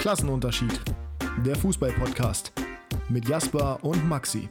Klassenunterschied. Der Fußball-Podcast mit Jasper und Maxi.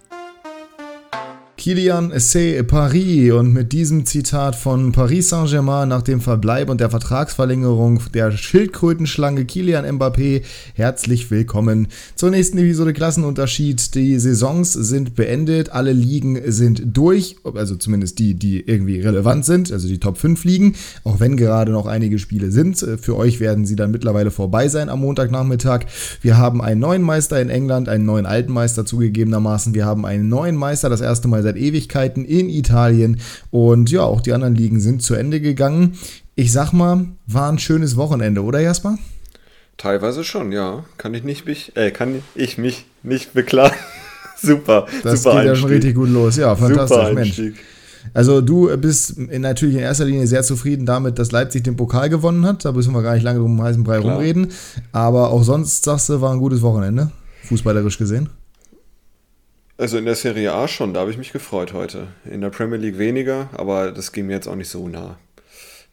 Kilian c'est Paris und mit diesem Zitat von Paris Saint-Germain nach dem Verbleib und der Vertragsverlängerung der Schildkrötenschlange Kilian Mbappé herzlich willkommen zur nächsten Episode Klassenunterschied. Die Saisons sind beendet, alle Ligen sind durch, also zumindest die, die irgendwie relevant sind, also die Top 5 Ligen, auch wenn gerade noch einige Spiele sind. Für euch werden sie dann mittlerweile vorbei sein am Montagnachmittag. Wir haben einen neuen Meister in England, einen neuen alten Meister zugegebenermaßen. Wir haben einen neuen Meister, das erste Mal seit Ewigkeiten in Italien. Und ja, auch die anderen Ligen sind zu Ende gegangen. Ich sag mal, war ein schönes Wochenende, oder Jasper? Teilweise schon, ja. Kann ich nicht mich, äh, kann ich mich nicht beklagen. super. Das super geht ja schon richtig gut los. Ja, fantastisch, Mensch. Also du bist in, natürlich in erster Linie sehr zufrieden damit, dass Leipzig den Pokal gewonnen hat. Da müssen wir gar nicht lange drum heißen Brei Klar. rumreden. Aber auch sonst sagst du, war ein gutes Wochenende, fußballerisch gesehen. Also in der Serie A schon, da habe ich mich gefreut heute. In der Premier League weniger, aber das ging mir jetzt auch nicht so nah,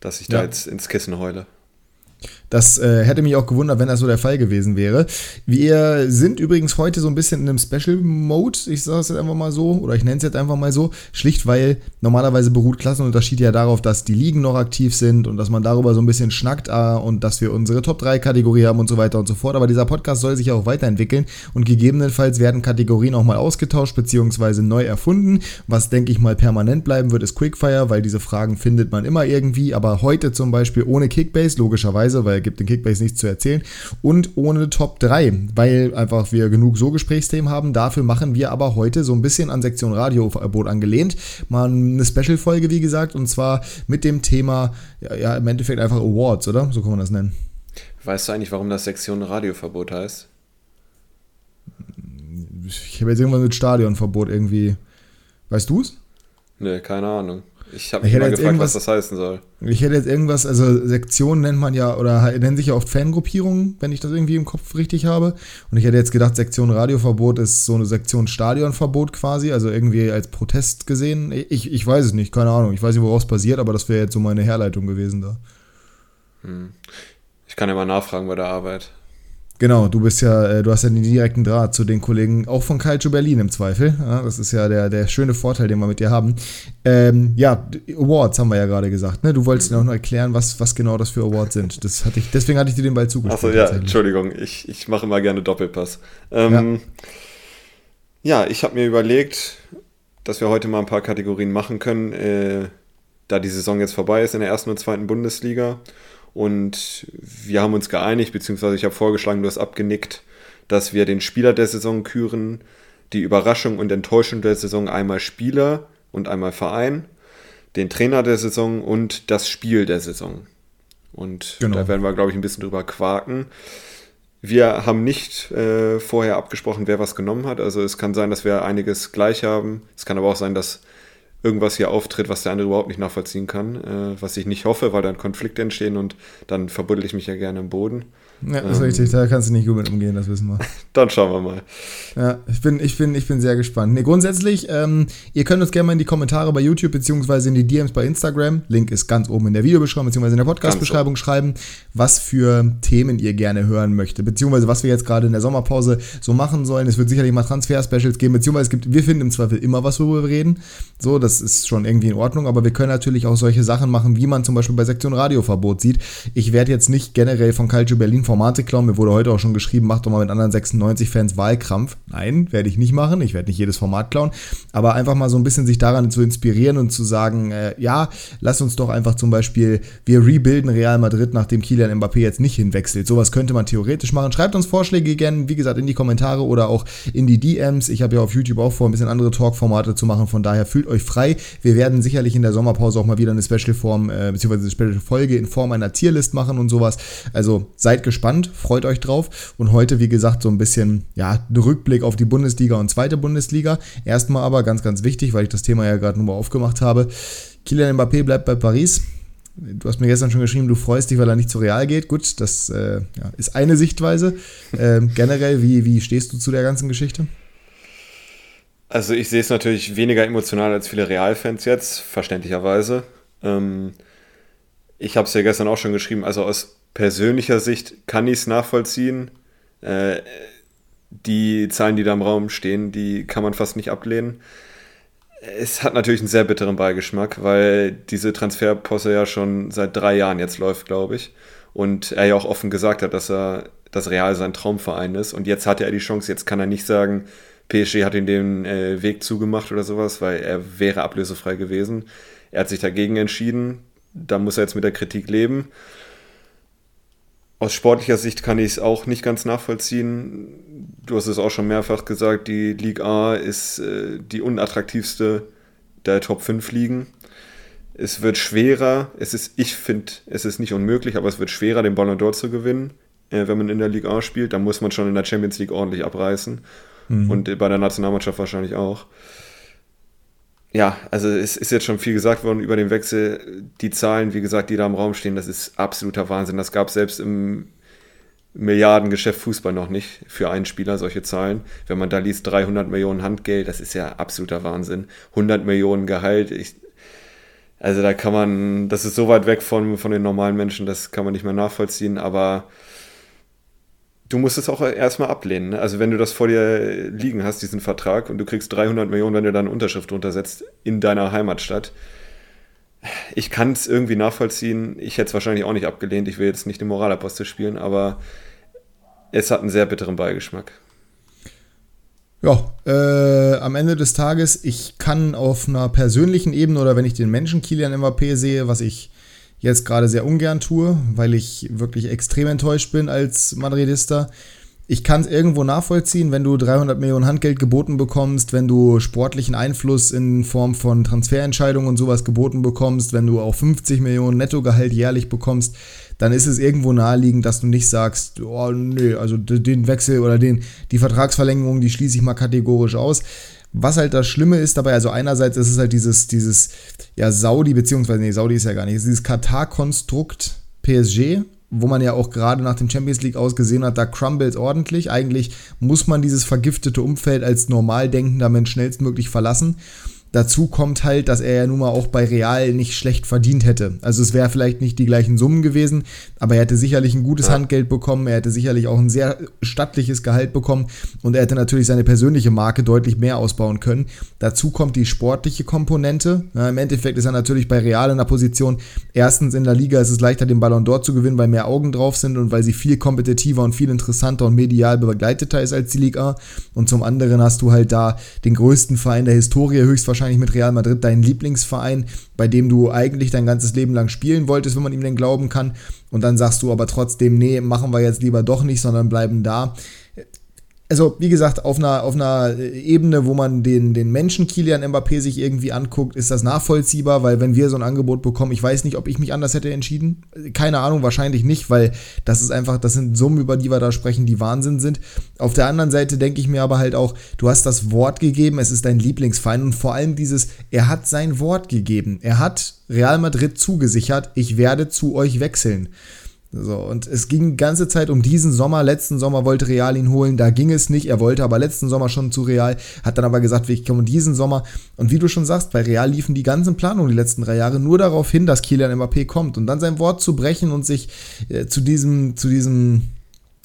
dass ich ja. da jetzt ins Kissen heule. Das äh, hätte mich auch gewundert, wenn das so der Fall gewesen wäre. Wir sind übrigens heute so ein bisschen in einem Special-Mode, ich sage es jetzt einfach mal so, oder ich nenne es jetzt einfach mal so, schlicht weil normalerweise beruht Klassenunterschied ja darauf, dass die Ligen noch aktiv sind und dass man darüber so ein bisschen schnackt äh, und dass wir unsere Top-3-Kategorie haben und so weiter und so fort. Aber dieser Podcast soll sich ja auch weiterentwickeln und gegebenenfalls werden Kategorien auch mal ausgetauscht bzw. neu erfunden. Was, denke ich mal, permanent bleiben wird, ist Quickfire, weil diese Fragen findet man immer irgendwie, aber heute zum Beispiel ohne Kickbase, logischerweise, weil gibt den Kickbase nichts zu erzählen. Und ohne Top 3, weil einfach wir genug so Gesprächsthemen haben. Dafür machen wir aber heute so ein bisschen an Sektion Radioverbot angelehnt. Mal eine Special-Folge, wie gesagt, und zwar mit dem Thema, ja, ja, im Endeffekt einfach Awards, oder? So kann man das nennen. Weißt du eigentlich, warum das Sektion Radioverbot heißt? Ich habe jetzt irgendwann mit Stadionverbot irgendwie. Weißt du es? Nee, keine Ahnung. Ich habe mich mal gefragt, was das heißen soll. Ich hätte jetzt irgendwas, also Sektionen nennt man ja, oder nennen sich ja oft Fangruppierungen, wenn ich das irgendwie im Kopf richtig habe. Und ich hätte jetzt gedacht, Sektion Radioverbot ist so eine Sektion Stadionverbot quasi, also irgendwie als Protest gesehen. Ich, ich weiß es nicht, keine Ahnung. Ich weiß nicht, woraus passiert, aber das wäre jetzt so meine Herleitung gewesen da. Hm. Ich kann ja mal nachfragen bei der Arbeit. Genau, du bist ja, äh, du hast ja den direkten Draht zu den Kollegen, auch von Calcio Berlin im Zweifel. Ja, das ist ja der, der schöne Vorteil, den wir mit dir haben. Ähm, ja, Awards haben wir ja gerade gesagt. Ne? Du wolltest mir auch noch erklären, was, was genau das für Awards sind. Das hatte ich, deswegen hatte ich dir den Ball zugespielt. Achso, ja, Entschuldigung, ich, ich mache immer gerne Doppelpass. Ähm, ja. ja. ich habe mir überlegt, dass wir heute mal ein paar Kategorien machen können, äh, da die Saison jetzt vorbei ist in der ersten und zweiten Bundesliga. Und wir haben uns geeinigt, beziehungsweise ich habe vorgeschlagen, du hast abgenickt, dass wir den Spieler der Saison küren, die Überraschung und Enttäuschung der Saison einmal Spieler und einmal Verein, den Trainer der Saison und das Spiel der Saison. Und genau. da werden wir, glaube ich, ein bisschen drüber quaken. Wir haben nicht äh, vorher abgesprochen, wer was genommen hat. Also es kann sein, dass wir einiges gleich haben. Es kann aber auch sein, dass irgendwas hier auftritt, was der andere überhaupt nicht nachvollziehen kann, äh, was ich nicht hoffe, weil dann Konflikte entstehen und dann verbuddel ich mich ja gerne im Boden. Ja, das ist ähm, richtig, da kannst du nicht gut mit umgehen, das wissen wir. Dann schauen wir mal. Ja, ich bin, ich bin, ich bin sehr gespannt. Nee, grundsätzlich, ähm, ihr könnt uns gerne mal in die Kommentare bei YouTube beziehungsweise in die DMs bei Instagram, Link ist ganz oben in der Videobeschreibung beziehungsweise in der Podcast-Beschreibung schreiben, was für Themen ihr gerne hören möchtet, beziehungsweise was wir jetzt gerade in der Sommerpause so machen sollen. Es wird sicherlich mal Transfer-Specials geben, beziehungsweise es gibt, wir finden im Zweifel immer was, worüber wir reden. So, das ist schon irgendwie in Ordnung, aber wir können natürlich auch solche Sachen machen, wie man zum Beispiel bei Sektion Radioverbot sieht. Ich werde jetzt nicht generell von Calcio Berlin Formate klauen. Mir wurde heute auch schon geschrieben, mach doch mal mit anderen 96-Fans Wahlkrampf. Nein, werde ich nicht machen. Ich werde nicht jedes Format klauen. Aber einfach mal so ein bisschen sich daran zu inspirieren und zu sagen, äh, ja, lass uns doch einfach zum Beispiel, wir rebuilden Real Madrid, nachdem Kilian Mbappé jetzt nicht hinwechselt. Sowas könnte man theoretisch machen. Schreibt uns Vorschläge gerne, wie gesagt, in die Kommentare oder auch in die DMs. Ich habe ja auf YouTube auch vor, ein bisschen andere Talk-Formate zu machen. Von daher fühlt euch frei. Wir werden sicherlich in der Sommerpause auch mal wieder eine Special-Form, äh, beziehungsweise eine Special-Folge in Form einer Tierlist machen und sowas. Also seid gespannt freut euch drauf. Und heute, wie gesagt, so ein bisschen, ja, Rückblick auf die Bundesliga und zweite Bundesliga. Erstmal aber ganz, ganz wichtig, weil ich das Thema ja gerade nur mal aufgemacht habe. Kylian Mbappé bleibt bei Paris. Du hast mir gestern schon geschrieben, du freust dich, weil er nicht zu Real geht. Gut, das äh, ja, ist eine Sichtweise. Ähm, generell, wie, wie stehst du zu der ganzen Geschichte? Also ich sehe es natürlich weniger emotional als viele Real-Fans jetzt, verständlicherweise. Ähm, ich habe es ja gestern auch schon geschrieben, also aus persönlicher Sicht kann ich es nachvollziehen. Äh, die Zahlen, die da im Raum stehen, die kann man fast nicht ablehnen. Es hat natürlich einen sehr bitteren Beigeschmack, weil diese Transferposse ja schon seit drei Jahren jetzt läuft, glaube ich. Und er ja auch offen gesagt hat, dass er das Real sein Traumverein ist. Und jetzt hatte er die Chance, jetzt kann er nicht sagen, PSG hat ihm den äh, Weg zugemacht oder sowas, weil er wäre ablösefrei gewesen. Er hat sich dagegen entschieden. Da muss er jetzt mit der Kritik leben. Aus sportlicher Sicht kann ich es auch nicht ganz nachvollziehen. Du hast es auch schon mehrfach gesagt, die Ligue A ist äh, die unattraktivste der Top 5 Ligen. Es wird schwerer, es ist, ich finde, es ist nicht unmöglich, aber es wird schwerer, den Ballon d'Or zu gewinnen, äh, wenn man in der Ligue A spielt. Da muss man schon in der Champions League ordentlich abreißen. Mhm. Und bei der Nationalmannschaft wahrscheinlich auch ja, also es ist jetzt schon viel gesagt worden über den Wechsel. Die Zahlen, wie gesagt, die da im Raum stehen, das ist absoluter Wahnsinn. Das gab es selbst im Milliardengeschäft Fußball noch nicht für einen Spieler, solche Zahlen. Wenn man da liest, 300 Millionen Handgeld, das ist ja absoluter Wahnsinn. 100 Millionen Gehalt, ich, also da kann man, das ist so weit weg von, von den normalen Menschen, das kann man nicht mehr nachvollziehen, aber du musst es auch erstmal ablehnen. Ne? Also wenn du das vor dir liegen hast, diesen Vertrag, und du kriegst 300 Millionen, wenn du da eine Unterschrift untersetzt in deiner Heimatstadt. Ich kann es irgendwie nachvollziehen. Ich hätte es wahrscheinlich auch nicht abgelehnt. Ich will jetzt nicht den Moralapostel spielen, aber es hat einen sehr bitteren Beigeschmack. Ja, äh, am Ende des Tages, ich kann auf einer persönlichen Ebene oder wenn ich den Menschen Kilian Mbappé sehe, was ich jetzt gerade sehr ungern tue, weil ich wirklich extrem enttäuscht bin als Madridista. Ich kann es irgendwo nachvollziehen, wenn du 300 Millionen Handgeld geboten bekommst, wenn du sportlichen Einfluss in Form von Transferentscheidungen und sowas geboten bekommst, wenn du auch 50 Millionen Nettogehalt jährlich bekommst, dann ist es irgendwo naheliegend, dass du nicht sagst, oh nee, also den Wechsel oder den, die Vertragsverlängerung, die schließe ich mal kategorisch aus. Was halt das Schlimme ist dabei, also einerseits ist es halt dieses, dieses, ja, Saudi, beziehungsweise, nee, Saudi ist ja gar nicht, dieses Katar-Konstrukt PSG, wo man ja auch gerade nach dem Champions League ausgesehen hat, da crumbles ordentlich. Eigentlich muss man dieses vergiftete Umfeld als normal denkender Mensch schnellstmöglich verlassen. Dazu kommt halt, dass er ja nun mal auch bei Real nicht schlecht verdient hätte. Also es wäre vielleicht nicht die gleichen Summen gewesen, aber er hätte sicherlich ein gutes ja. Handgeld bekommen, er hätte sicherlich auch ein sehr stattliches Gehalt bekommen und er hätte natürlich seine persönliche Marke deutlich mehr ausbauen können. Dazu kommt die sportliche Komponente. Ja, Im Endeffekt ist er natürlich bei Real in der Position, erstens in der Liga ist es leichter, den Ballon d'Or zu gewinnen, weil mehr Augen drauf sind und weil sie viel kompetitiver und viel interessanter und medial begleiteter ist als die Liga. Und zum anderen hast du halt da den größten Verein der Historie höchstwahrscheinlich wahrscheinlich mit Real Madrid dein Lieblingsverein, bei dem du eigentlich dein ganzes Leben lang spielen wolltest, wenn man ihm denn glauben kann. Und dann sagst du aber trotzdem, nee, machen wir jetzt lieber doch nicht, sondern bleiben da also wie gesagt, auf einer, auf einer Ebene, wo man den, den Menschen Kilian Mbappé sich irgendwie anguckt, ist das nachvollziehbar, weil wenn wir so ein Angebot bekommen, ich weiß nicht, ob ich mich anders hätte entschieden. Keine Ahnung, wahrscheinlich nicht, weil das ist einfach, das sind Summen, über die wir da sprechen, die Wahnsinn sind. Auf der anderen Seite denke ich mir aber halt auch, du hast das Wort gegeben, es ist dein Lieblingsfeind und vor allem dieses, er hat sein Wort gegeben. Er hat Real Madrid zugesichert, ich werde zu euch wechseln. So, und es ging die ganze Zeit um diesen Sommer. Letzten Sommer wollte Real ihn holen, da ging es nicht. Er wollte aber letzten Sommer schon zu Real, hat dann aber gesagt, ich komme diesen Sommer. Und wie du schon sagst, bei Real liefen die ganzen Planungen die letzten drei Jahre nur darauf hin, dass Kylian Mbappé kommt. Und dann sein Wort zu brechen und sich äh, zu diesem, zu diesem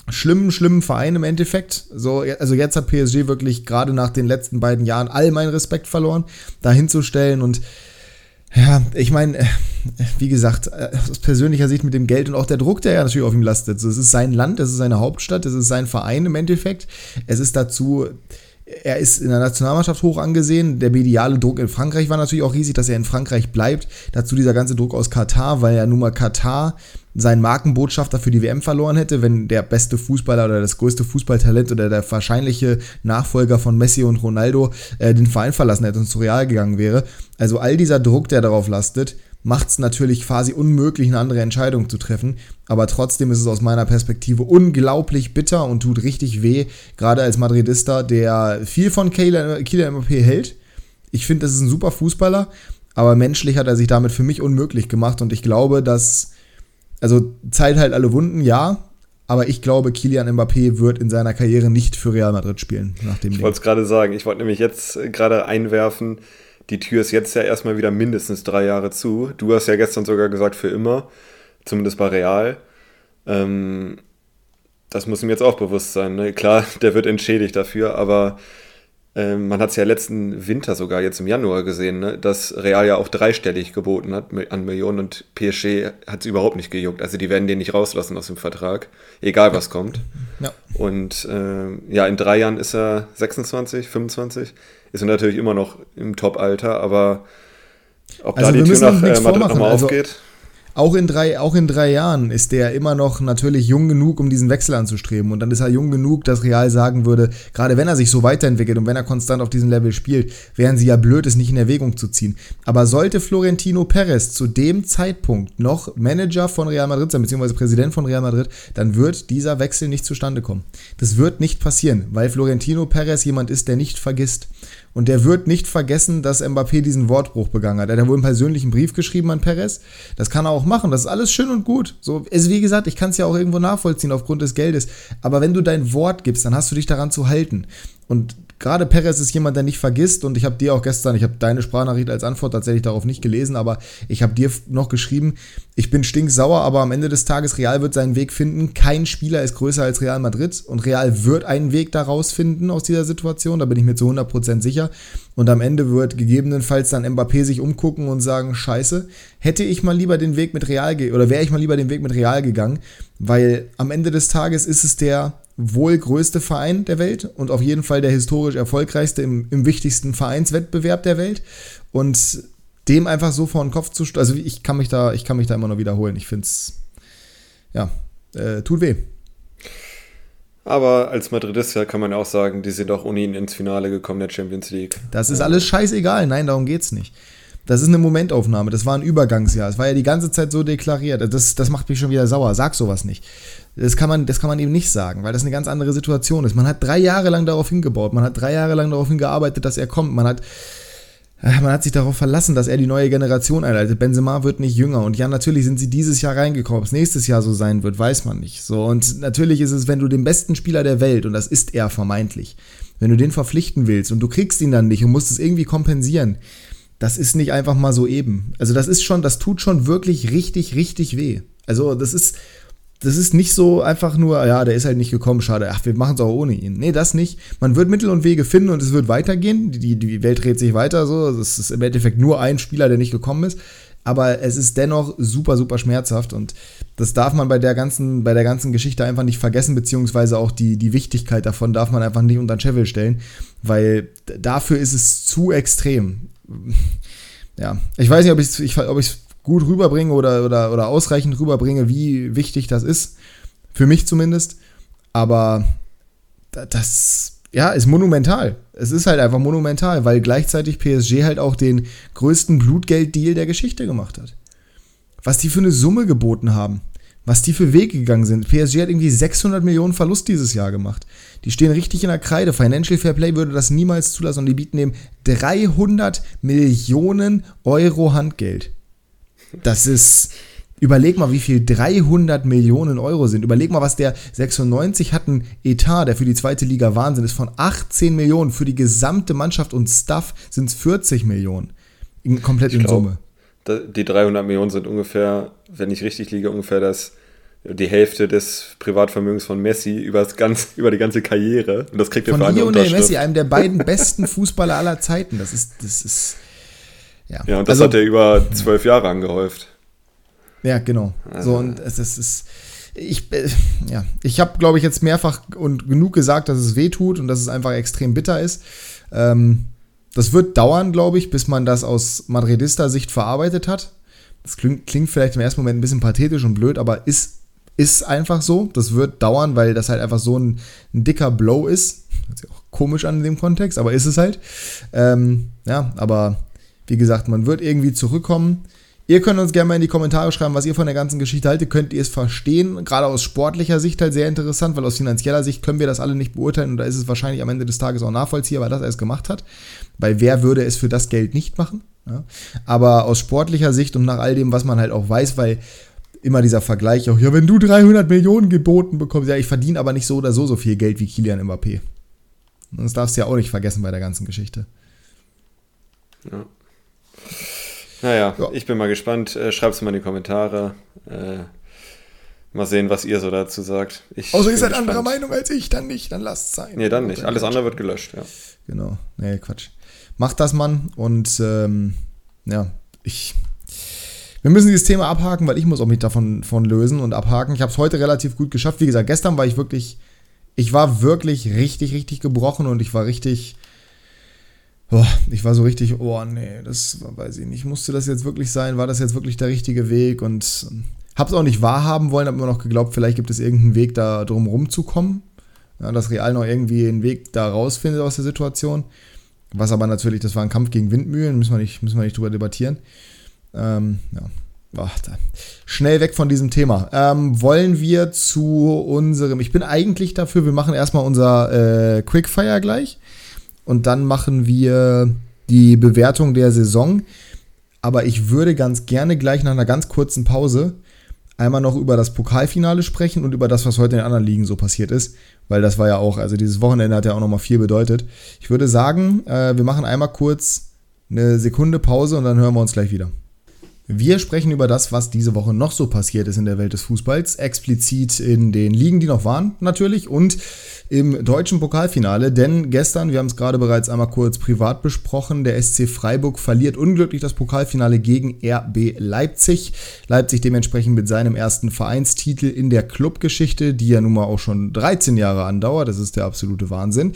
schlimmen, schlimmen Verein im Endeffekt. So, also jetzt hat PSG wirklich gerade nach den letzten beiden Jahren all meinen Respekt verloren, da hinzustellen und ja, ich meine, äh, wie gesagt, äh, aus persönlicher Sicht mit dem Geld und auch der Druck, der ja natürlich auf ihm lastet. Es ist sein Land, es ist seine Hauptstadt, es ist sein Verein im Endeffekt. Es ist dazu, er ist in der Nationalmannschaft hoch angesehen. Der mediale Druck in Frankreich war natürlich auch riesig, dass er in Frankreich bleibt. Dazu dieser ganze Druck aus Katar, weil ja nun mal Katar seinen Markenbotschafter für die WM verloren hätte, wenn der beste Fußballer oder das größte Fußballtalent oder der wahrscheinliche Nachfolger von Messi und Ronaldo äh, den Verein verlassen hätte und zu Real gegangen wäre. Also all dieser Druck, der darauf lastet, macht es natürlich quasi unmöglich, eine andere Entscheidung zu treffen. Aber trotzdem ist es aus meiner Perspektive unglaublich bitter und tut richtig weh, gerade als Madridista, der viel von Kylian Mbappé hält. Ich finde, das ist ein super Fußballer, aber menschlich hat er sich damit für mich unmöglich gemacht und ich glaube, dass also Zeit halt alle Wunden, ja. Aber ich glaube, Kilian Mbappé wird in seiner Karriere nicht für Real Madrid spielen. Nach dem ich wollte es gerade sagen. Ich wollte nämlich jetzt gerade einwerfen, die Tür ist jetzt ja erstmal wieder mindestens drei Jahre zu. Du hast ja gestern sogar gesagt, für immer. Zumindest bei Real. Ähm, das muss ihm jetzt auch bewusst sein. Ne? Klar, der wird entschädigt dafür, aber man hat es ja letzten Winter sogar jetzt im Januar gesehen, ne? dass Real ja auch dreistellig geboten hat an Millionen und PSG hat es überhaupt nicht gejuckt. Also die werden den nicht rauslassen aus dem Vertrag, egal was kommt. Ja. Und äh, ja, in drei Jahren ist er 26, 25, ist er natürlich immer noch im Top-Alter, aber ob also da die Tür nach äh, Madrid nochmal also, aufgeht auch in, drei, auch in drei Jahren ist der immer noch natürlich jung genug, um diesen Wechsel anzustreben. Und dann ist er jung genug, dass Real sagen würde, gerade wenn er sich so weiterentwickelt und wenn er konstant auf diesem Level spielt, wären sie ja blöd, es nicht in Erwägung zu ziehen. Aber sollte Florentino Perez zu dem Zeitpunkt noch Manager von Real Madrid sein, beziehungsweise Präsident von Real Madrid, dann wird dieser Wechsel nicht zustande kommen. Das wird nicht passieren, weil Florentino Perez jemand ist, der nicht vergisst. Und der wird nicht vergessen, dass Mbappé diesen Wortbruch begangen hat. Er hat wohl einen persönlichen Brief geschrieben an Perez. Das kann er auch machen. Das ist alles schön und gut. So, ist wie gesagt, ich kann es ja auch irgendwo nachvollziehen aufgrund des Geldes. Aber wenn du dein Wort gibst, dann hast du dich daran zu halten. Und gerade Perez ist jemand, der nicht vergisst und ich habe dir auch gestern, ich habe deine Sprachnachricht als Antwort tatsächlich darauf nicht gelesen, aber ich habe dir noch geschrieben, ich bin stinksauer, aber am Ende des Tages Real wird seinen Weg finden. Kein Spieler ist größer als Real Madrid und Real wird einen Weg daraus finden aus dieser Situation, da bin ich mir zu 100% sicher. Und am Ende wird gegebenenfalls dann Mbappé sich umgucken und sagen, scheiße, hätte ich mal lieber den Weg mit Real, oder wäre ich mal lieber den Weg mit Real gegangen, weil am Ende des Tages ist es der wohl größte Verein der Welt und auf jeden Fall der historisch erfolgreichste im, im wichtigsten Vereinswettbewerb der Welt. Und dem einfach so vor den Kopf zu also ich kann mich da, ich kann mich da immer noch wiederholen. Ich finde es, ja, äh, tut weh. Aber als Madridista kann man auch sagen, die sind auch ohne ihn ins Finale gekommen der Champions League. Das ist alles scheißegal. Nein, darum geht's nicht. Das ist eine Momentaufnahme. Das war ein Übergangsjahr. Es war ja die ganze Zeit so deklariert. Das, das macht mich schon wieder sauer. Sag sowas nicht. Das kann, man, das kann man eben nicht sagen, weil das eine ganz andere Situation ist. Man hat drei Jahre lang darauf hingebaut. Man hat drei Jahre lang darauf hingearbeitet, dass er kommt. Man hat, äh, man hat sich darauf verlassen, dass er die neue Generation einleitet. Benzema wird nicht jünger. Und ja, natürlich sind sie dieses Jahr reingekommen. Ob es nächstes Jahr so sein wird, weiß man nicht. So, und natürlich ist es, wenn du den besten Spieler der Welt, und das ist er vermeintlich, wenn du den verpflichten willst und du kriegst ihn dann nicht und musst es irgendwie kompensieren, das ist nicht einfach mal so eben. Also das ist schon, das tut schon wirklich richtig, richtig weh. Also das ist, das ist nicht so einfach nur, ja, der ist halt nicht gekommen, schade, ach, wir machen es auch ohne ihn. Nee, das nicht. Man wird Mittel und Wege finden und es wird weitergehen. Die, die Welt dreht sich weiter so. Es ist im Endeffekt nur ein Spieler, der nicht gekommen ist. Aber es ist dennoch super, super schmerzhaft und das darf man bei der ganzen, bei der ganzen Geschichte einfach nicht vergessen, beziehungsweise auch die, die Wichtigkeit davon darf man einfach nicht unter den Scheffel stellen, weil dafür ist es zu extrem ja, ich weiß nicht, ob ich es gut rüberbringe oder, oder, oder ausreichend rüberbringe, wie wichtig das ist. Für mich zumindest. Aber das, ja, ist monumental. Es ist halt einfach monumental, weil gleichzeitig PSG halt auch den größten Blutgelddeal der Geschichte gemacht hat. Was die für eine Summe geboten haben was die für Wege gegangen sind. PSG hat irgendwie 600 Millionen Verlust dieses Jahr gemacht. Die stehen richtig in der Kreide. Financial Fair Play würde das niemals zulassen und die bieten eben 300 Millionen Euro Handgeld. Das ist, überleg mal, wie viel 300 Millionen Euro sind. Überleg mal, was der 96 hat ein Etat, der für die zweite Liga Wahnsinn ist, von 18 Millionen. Für die gesamte Mannschaft und Staff sind es 40 Millionen. In, komplett ich in glaub, Summe die 300 Millionen sind ungefähr, wenn ich richtig liege, ungefähr das, die Hälfte des Privatvermögens von Messi über, das ganz, über die ganze Karriere. Und das kriegt er für Lionel Messi, einem der beiden besten Fußballer aller Zeiten. Das ist, das ist, ja. Ja, und das also, hat er über zwölf Jahre angehäuft. Ja, genau. Also. So, und es, es ist, ich, äh, ja, ich habe, glaube ich, jetzt mehrfach und genug gesagt, dass es weh tut und dass es einfach extrem bitter ist. Ähm, das wird dauern, glaube ich, bis man das aus Madridista-Sicht verarbeitet hat. Das klingt, klingt, vielleicht im ersten Moment ein bisschen pathetisch und blöd, aber ist, ist einfach so. Das wird dauern, weil das halt einfach so ein, ein dicker Blow ist. Hört sich auch komisch an dem Kontext, aber ist es halt. Ähm, ja, aber wie gesagt, man wird irgendwie zurückkommen. Ihr könnt uns gerne mal in die Kommentare schreiben, was ihr von der ganzen Geschichte haltet. Könnt ihr es verstehen? Gerade aus sportlicher Sicht halt sehr interessant, weil aus finanzieller Sicht können wir das alle nicht beurteilen und da ist es wahrscheinlich am Ende des Tages auch nachvollziehbar, dass er es gemacht hat. Weil wer würde es für das Geld nicht machen? Ja? Aber aus sportlicher Sicht und nach all dem, was man halt auch weiß, weil immer dieser Vergleich auch, ja, wenn du 300 Millionen geboten bekommst, ja, ich verdiene aber nicht so oder so so viel Geld wie Kilian Mbappé. Das darfst du ja auch nicht vergessen bei der ganzen Geschichte. Ja. Naja, ja. ich bin mal gespannt. Äh, Schreibt es mal in die Kommentare. Äh, Mal sehen, was ihr so dazu sagt. Ich Außer ihr seid anderer Meinung als ich, dann nicht, dann lasst es sein. Nee, dann nicht. Alles andere wird gelöscht, ja. Genau. Nee, Quatsch. Macht das, Mann. Und ähm, ja, ich. Wir müssen dieses Thema abhaken, weil ich muss auch mich davon von lösen und abhaken. Ich habe es heute relativ gut geschafft. Wie gesagt, gestern war ich wirklich, ich war wirklich richtig, richtig gebrochen und ich war richtig, oh, ich war so richtig, oh nee, das weiß ich nicht. Musste das jetzt wirklich sein? War das jetzt wirklich der richtige Weg? Und habe es auch nicht wahrhaben wollen, habe immer noch geglaubt, vielleicht gibt es irgendeinen Weg, da drum rumzukommen. Ja, dass Real noch irgendwie einen Weg da rausfindet aus der Situation. Was aber natürlich, das war ein Kampf gegen Windmühlen, müssen wir nicht, müssen wir nicht drüber debattieren. Ähm, ja. Ach, schnell weg von diesem Thema. Ähm, wollen wir zu unserem. Ich bin eigentlich dafür, wir machen erstmal unser äh, Quickfire gleich. Und dann machen wir die Bewertung der Saison. Aber ich würde ganz gerne gleich nach einer ganz kurzen Pause einmal noch über das Pokalfinale sprechen und über das, was heute in den anderen Ligen so passiert ist, weil das war ja auch, also dieses Wochenende hat ja auch nochmal viel bedeutet. Ich würde sagen, äh, wir machen einmal kurz eine Sekunde Pause und dann hören wir uns gleich wieder. Wir sprechen über das, was diese Woche noch so passiert ist in der Welt des Fußballs, explizit in den Ligen, die noch waren, natürlich, und im deutschen Pokalfinale, denn gestern, wir haben es gerade bereits einmal kurz privat besprochen, der SC Freiburg verliert unglücklich das Pokalfinale gegen RB Leipzig. Leipzig dementsprechend mit seinem ersten Vereinstitel in der Clubgeschichte, die ja nun mal auch schon 13 Jahre andauert, das ist der absolute Wahnsinn.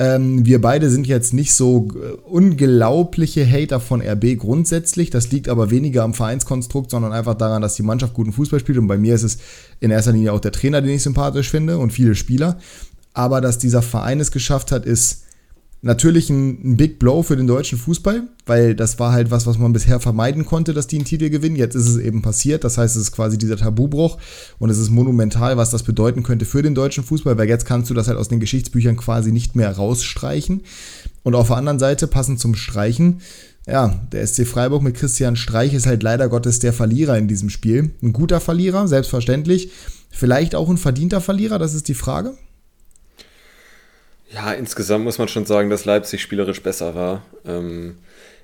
Ähm, wir beide sind jetzt nicht so äh, unglaubliche Hater von RB grundsätzlich. Das liegt aber weniger am Vereinskonstrukt, sondern einfach daran, dass die Mannschaft guten Fußball spielt. Und bei mir ist es in erster Linie auch der Trainer, den ich sympathisch finde und viele Spieler. Aber dass dieser Verein es geschafft hat, ist natürlich ein, ein, Big Blow für den deutschen Fußball, weil das war halt was, was man bisher vermeiden konnte, dass die einen Titel gewinnen. Jetzt ist es eben passiert. Das heißt, es ist quasi dieser Tabubruch und es ist monumental, was das bedeuten könnte für den deutschen Fußball, weil jetzt kannst du das halt aus den Geschichtsbüchern quasi nicht mehr rausstreichen. Und auf der anderen Seite, passend zum Streichen, ja, der SC Freiburg mit Christian Streich ist halt leider Gottes der Verlierer in diesem Spiel. Ein guter Verlierer, selbstverständlich. Vielleicht auch ein verdienter Verlierer, das ist die Frage. Ja, insgesamt muss man schon sagen, dass Leipzig spielerisch besser war. Ähm,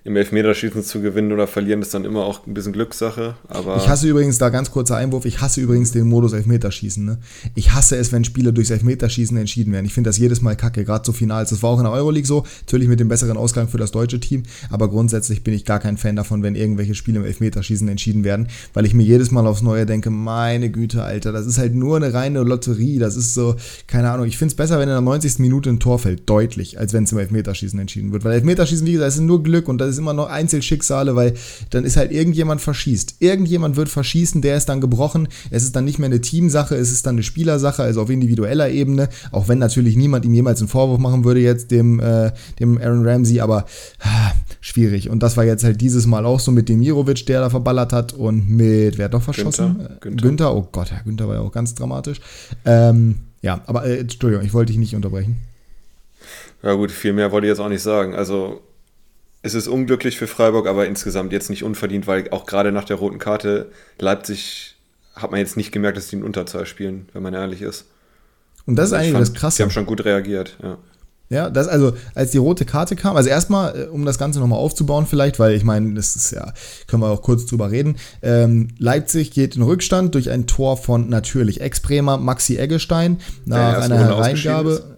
im Elfmeterschießen zu gewinnen oder verlieren, ist dann immer auch ein bisschen Glückssache. Aber ich hasse übrigens, da ganz kurzer Einwurf, ich hasse übrigens den Modus Elfmeterschießen. Ne? Ich hasse es, wenn Spiele durchs Elfmeterschießen entschieden werden. Ich finde das jedes Mal kacke, gerade so Finals. Das war auch in der Euroleague so, natürlich mit dem besseren Ausgang für das deutsche Team, aber grundsätzlich bin ich gar kein Fan davon, wenn irgendwelche Spiele im Elfmeterschießen entschieden werden, weil ich mir jedes Mal aufs Neue denke, meine Güte, Alter, das ist halt nur eine reine Lotterie. Das ist so, keine Ahnung, ich finde es besser, wenn in der 90. Minute ein Tor fällt, deutlich, als wenn es im Elfmeterschießen entschieden wird. Weil Elfmeterschießen, wie gesagt, ist nur Glück und das ist immer noch Einzelschicksale, weil dann ist halt irgendjemand verschießt. Irgendjemand wird verschießen, der ist dann gebrochen. Es ist dann nicht mehr eine Teamsache, es ist dann eine Spielersache, also auf individueller Ebene. Auch wenn natürlich niemand ihm jemals einen Vorwurf machen würde, jetzt dem, äh, dem Aaron Ramsey, aber ah, schwierig. Und das war jetzt halt dieses Mal auch so mit Demirovic, der da verballert hat und mit, wer hat doch verschossen? Günther. Günther. Günther. Oh Gott, Herr Günther war ja auch ganz dramatisch. Ähm, ja, aber äh, Entschuldigung, ich wollte dich nicht unterbrechen. Ja gut, viel mehr wollte ich jetzt auch nicht sagen. Also es ist unglücklich für Freiburg, aber insgesamt jetzt nicht unverdient, weil auch gerade nach der roten Karte Leipzig hat man jetzt nicht gemerkt, dass die in Unterzahl spielen, wenn man ehrlich ist. Und das ist eigentlich fand, das Krasse. Die haben schon gut reagiert, ja. Ja, das also, als die rote Karte kam, also erstmal, äh, um das Ganze nochmal aufzubauen, vielleicht, weil ich meine, das ist ja, können wir auch kurz drüber reden. Ähm, Leipzig geht in Rückstand durch ein Tor von natürlich Ex-Bremer Maxi Eggestein nach einer Hereingabe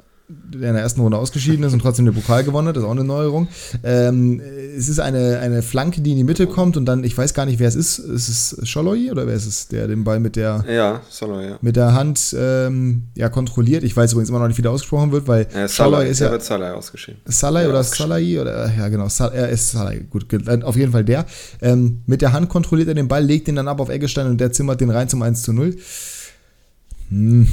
der in der ersten Runde ausgeschieden ist und trotzdem den Pokal gewonnen hat, das ist auch eine Neuerung. Ähm, es ist eine, eine Flanke, die in die Mitte kommt und dann, ich weiß gar nicht, wer es ist. Ist es Scholloy oder wer ist es, der den Ball mit der, ja, Scholloy, ja. mit der Hand ähm, ja, kontrolliert? Ich weiß übrigens immer noch nicht, wie der ausgesprochen wird, weil äh, Scholloy ist ja. Salai ausgeschrieben. Salai ja, oder Salai oder, ja genau, Sal, er ist Salai, gut, auf jeden Fall der. Ähm, mit der Hand kontrolliert er den Ball, legt ihn dann ab auf Eggestein und der zimmert den rein zum 1 zu 0. Hm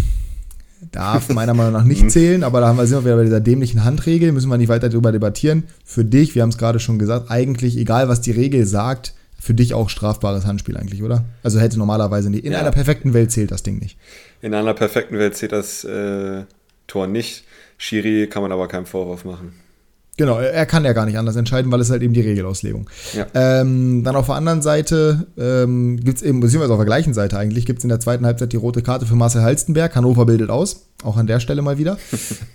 darf meiner Meinung nach nicht zählen, aber da haben wir, sind wir wieder bei dieser dämlichen Handregel, müssen wir nicht weiter darüber debattieren. Für dich, wir haben es gerade schon gesagt, eigentlich, egal was die Regel sagt, für dich auch strafbares Handspiel eigentlich, oder? Also hätte normalerweise nicht. In ja. einer perfekten Welt zählt das Ding nicht. In einer perfekten Welt zählt das äh, Tor nicht. Schiri kann man aber keinen Vorwurf machen. Genau, er kann ja gar nicht anders entscheiden, weil es halt eben die Regelauslegung. Ja. Ähm, dann auf der anderen Seite ähm, gibt es eben, beziehungsweise auf der gleichen Seite eigentlich, gibt es in der zweiten Halbzeit die rote Karte für Marcel Halstenberg. Hannover bildet aus. Auch an der Stelle mal wieder.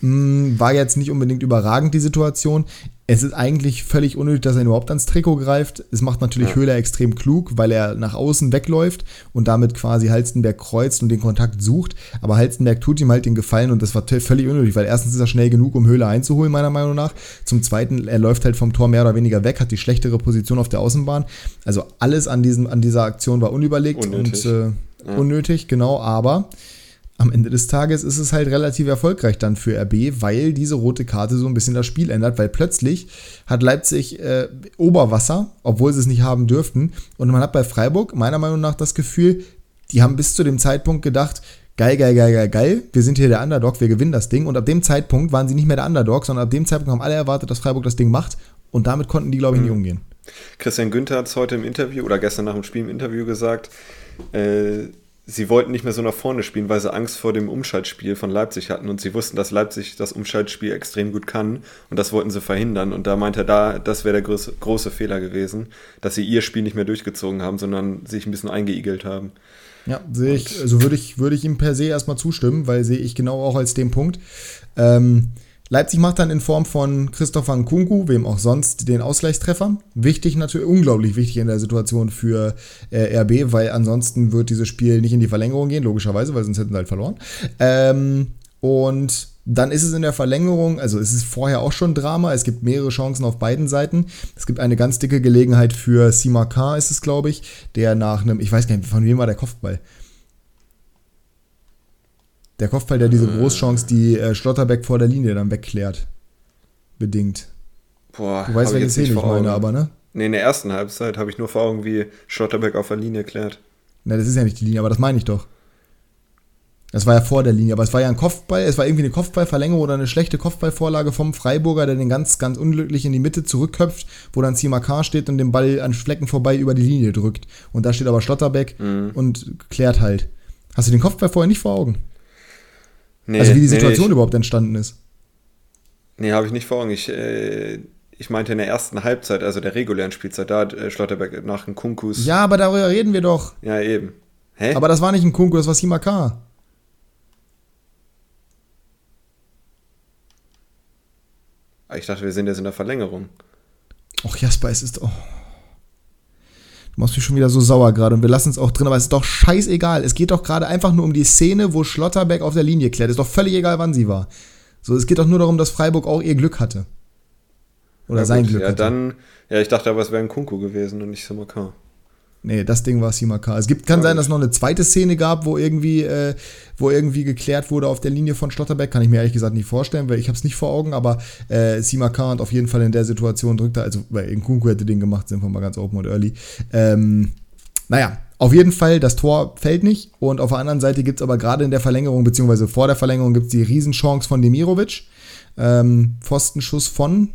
Mm, war jetzt nicht unbedingt überragend, die Situation. Es ist eigentlich völlig unnötig, dass er überhaupt ans Trikot greift. Es macht natürlich ja. Höhler extrem klug, weil er nach außen wegläuft und damit quasi Halstenberg kreuzt und den Kontakt sucht. Aber Halstenberg tut ihm halt den Gefallen und das war völlig unnötig, weil erstens ist er schnell genug, um Höhler einzuholen, meiner Meinung nach. Zum Zweiten, er läuft halt vom Tor mehr oder weniger weg, hat die schlechtere Position auf der Außenbahn. Also alles an, diesem, an dieser Aktion war unüberlegt unnötig. und äh, ja. unnötig, genau. Aber am Ende des Tages ist es halt relativ erfolgreich dann für RB, weil diese rote Karte so ein bisschen das Spiel ändert, weil plötzlich hat Leipzig äh, Oberwasser, obwohl sie es nicht haben dürften. Und man hat bei Freiburg meiner Meinung nach das Gefühl, die haben bis zu dem Zeitpunkt gedacht, geil, geil, geil, geil, geil, wir sind hier der Underdog, wir gewinnen das Ding. Und ab dem Zeitpunkt waren sie nicht mehr der Underdog, sondern ab dem Zeitpunkt haben alle erwartet, dass Freiburg das Ding macht. Und damit konnten die, glaube ich, mhm. nicht umgehen. Christian Günther hat es heute im Interview oder gestern nach dem Spiel im Interview gesagt, äh, sie wollten nicht mehr so nach vorne spielen, weil sie Angst vor dem Umschaltspiel von Leipzig hatten und sie wussten, dass Leipzig das Umschaltspiel extrem gut kann und das wollten sie verhindern. Und da meinte er, da, das wäre der große, große Fehler gewesen, dass sie ihr Spiel nicht mehr durchgezogen haben, sondern sich ein bisschen eingeigelt haben. Ja, sehe ich, also würde ich, würde ich ihm per se erstmal zustimmen, weil sehe ich genau auch als den Punkt. Ähm, Leipzig macht dann in Form von Christopher Nkunku, wem auch sonst, den Ausgleichstreffer. Wichtig natürlich, unglaublich wichtig in der Situation für äh, RB, weil ansonsten wird dieses Spiel nicht in die Verlängerung gehen, logischerweise, weil sonst hätten sie halt verloren. Ähm, und dann ist es in der Verlängerung, also es ist vorher auch schon Drama, es gibt mehrere Chancen auf beiden Seiten. Es gibt eine ganz dicke Gelegenheit für Sima K, ist es, glaube ich, der nach einem, ich weiß gar nicht, von wem war der Kopfball? Der Kopfball, der diese äh. Großchance, die äh, Schlotterbeck vor der Linie dann wegklärt. Bedingt. Boah, du weißt, welche Szene ich meine, aber, ne? Nee, in der ersten Halbzeit habe ich nur vor Augen, wie Schlotterbeck auf der Linie klärt. Na, das ist ja nicht die Linie, aber das meine ich doch. Das war ja vor der Linie, aber es war ja ein Kopfball, es war irgendwie eine Kopfballverlängerung oder eine schlechte Kopfballvorlage vom Freiburger, der den ganz, ganz unglücklich in die Mitte zurückköpft, wo dann Simakar steht und den Ball an Flecken vorbei über die Linie drückt. Und da steht aber Schlotterbeck mhm. und klärt halt. Hast du den Kopfball vorher nicht vor Augen? Nee, also wie die Situation nee, überhaupt entstanden ist. Nee, habe ich nicht vor Augen. Ich, äh, ich meinte in der ersten Halbzeit, also der regulären Spielzeit, da hat äh, Schlotterberg nach einem Kunkus. Ja, aber darüber reden wir doch. Ja, eben. Hä? Aber das war nicht ein Kunku, das war Simakar. Ah, ich dachte, wir sind jetzt in der Verlängerung. Och, Jasper, es ist. Oh. Du machst mich schon wieder so sauer gerade und wir lassen es auch drin, aber es ist doch scheißegal. Es geht doch gerade einfach nur um die Szene, wo Schlotterbeck auf der Linie klärt. Ist doch völlig egal, wann sie war. So, es geht doch nur darum, dass Freiburg auch ihr Glück hatte. Oder ja, sein gut, Glück ja, hatte. Dann, ja, ich dachte aber, es wäre ein Kunku gewesen und nicht Samakar. Nee, das Ding war Simakar. Es gibt, kann sein, dass es noch eine zweite Szene gab, wo irgendwie, äh, wo irgendwie geklärt wurde auf der Linie von Schlotterbeck. Kann ich mir ehrlich gesagt nicht vorstellen, weil ich habe es nicht vor Augen, aber äh, Simakar hat auf jeden Fall in der Situation drückt er, also weil Nkunku hätte den gemacht, sind wir mal ganz open und early. Ähm, naja, auf jeden Fall, das Tor fällt nicht. Und auf der anderen Seite gibt es aber gerade in der Verlängerung, beziehungsweise vor der Verlängerung, gibt es die Riesenchance von Demirovic. Ähm, Pfostenschuss von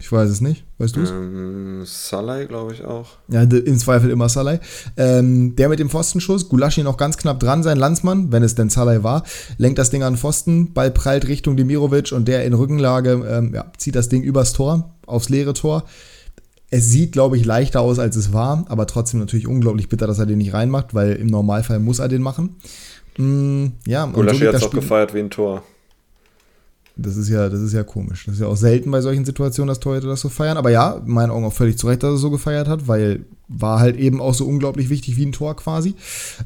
ich weiß es nicht. Weißt du es? Ähm, Salai, glaube ich auch. Ja, im Zweifel immer Salai. Ähm, der mit dem Pfostenschuss, Gulaschi noch ganz knapp dran, sein Landsmann, wenn es denn Salai war, lenkt das Ding an den Pfosten, Ball prallt Richtung Demirovic und der in Rückenlage ähm, ja, zieht das Ding übers Tor, aufs leere Tor. Es sieht, glaube ich, leichter aus, als es war, aber trotzdem natürlich unglaublich bitter, dass er den nicht reinmacht, weil im Normalfall muss er den machen. Mm, ja, Gulaschi so hat es auch gefeiert wie ein Tor. Das ist ja, das ist ja komisch. Das ist ja auch selten bei solchen Situationen, dass Torhüter das so feiern. Aber ja, in meinen Augen auch völlig zu Recht, dass er so gefeiert hat, weil war halt eben auch so unglaublich wichtig wie ein Tor quasi.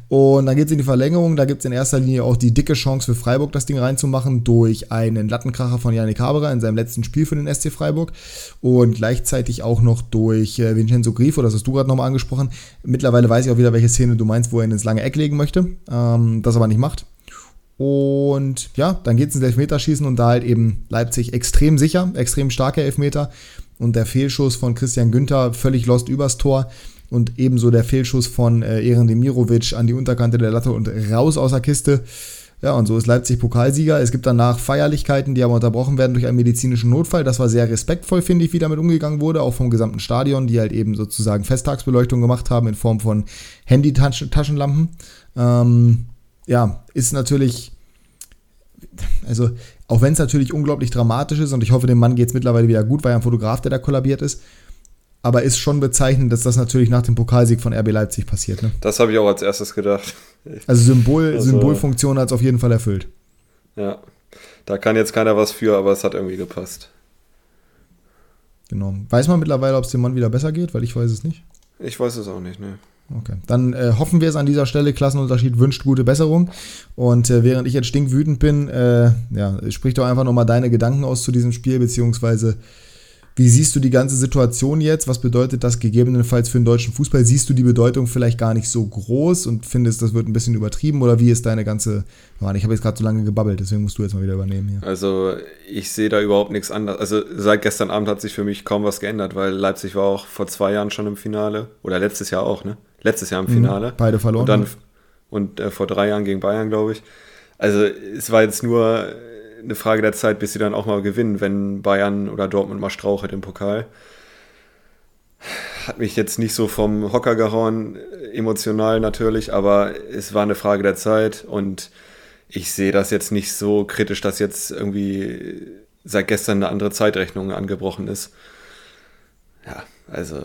Und dann geht es in die Verlängerung. Da gibt es in erster Linie auch die dicke Chance für Freiburg, das Ding reinzumachen, durch einen Lattenkracher von Janik Haberer in seinem letzten Spiel für den SC Freiburg. Und gleichzeitig auch noch durch äh, Vincenzo Grifo, das hast du gerade nochmal angesprochen. Mittlerweile weiß ich auch wieder, welche Szene du meinst, wo er ihn ins lange Eck legen möchte. Ähm, das aber nicht macht. Und ja, dann geht es ins Elfmeterschießen und da halt eben Leipzig extrem sicher, extrem starker Elfmeter. Und der Fehlschuss von Christian Günther völlig lost übers Tor. Und ebenso der Fehlschuss von äh, Eren Demirovic an die Unterkante der Latte und raus aus der Kiste. Ja, und so ist Leipzig Pokalsieger. Es gibt danach Feierlichkeiten, die aber unterbrochen werden durch einen medizinischen Notfall. Das war sehr respektvoll, finde ich, wie damit umgegangen wurde, auch vom gesamten Stadion, die halt eben sozusagen Festtagsbeleuchtung gemacht haben in Form von Handy-Taschenlampen. Ähm, ja, ist natürlich, also auch wenn es natürlich unglaublich dramatisch ist und ich hoffe, dem Mann geht es mittlerweile wieder gut, weil er ein Fotograf, der da kollabiert ist. Aber ist schon bezeichnend, dass das natürlich nach dem Pokalsieg von RB Leipzig passiert. Ne? Das habe ich auch als erstes gedacht. Also, Symbol, also Symbolfunktion hat es auf jeden Fall erfüllt. Ja, da kann jetzt keiner was für, aber es hat irgendwie gepasst. Genau. Weiß man mittlerweile, ob es dem Mann wieder besser geht? Weil ich weiß es nicht. Ich weiß es auch nicht, ne. Okay, dann äh, hoffen wir es an dieser Stelle. Klassenunterschied wünscht gute Besserung. Und äh, während ich jetzt stinkwütend bin, äh, ja, sprich doch einfach nochmal deine Gedanken aus zu diesem Spiel, beziehungsweise wie siehst du die ganze Situation jetzt? Was bedeutet das gegebenenfalls für den deutschen Fußball? Siehst du die Bedeutung vielleicht gar nicht so groß und findest, das wird ein bisschen übertrieben? Oder wie ist deine ganze. Mann, ich habe jetzt gerade so lange gebabbelt, deswegen musst du jetzt mal wieder übernehmen hier. Also, ich sehe da überhaupt nichts anderes. Also, seit gestern Abend hat sich für mich kaum was geändert, weil Leipzig war auch vor zwei Jahren schon im Finale. Oder letztes Jahr auch, ne? Letztes Jahr im mhm, Finale. Mhm, beide verloren. Und, dann, und äh, vor drei Jahren gegen Bayern, glaube ich. Also, es war jetzt nur eine Frage der Zeit, bis sie dann auch mal gewinnen, wenn Bayern oder Dortmund mal strauchelt im Pokal. Hat mich jetzt nicht so vom Hocker gehauen, emotional natürlich, aber es war eine Frage der Zeit und ich sehe das jetzt nicht so kritisch, dass jetzt irgendwie seit gestern eine andere Zeitrechnung angebrochen ist. Ja, also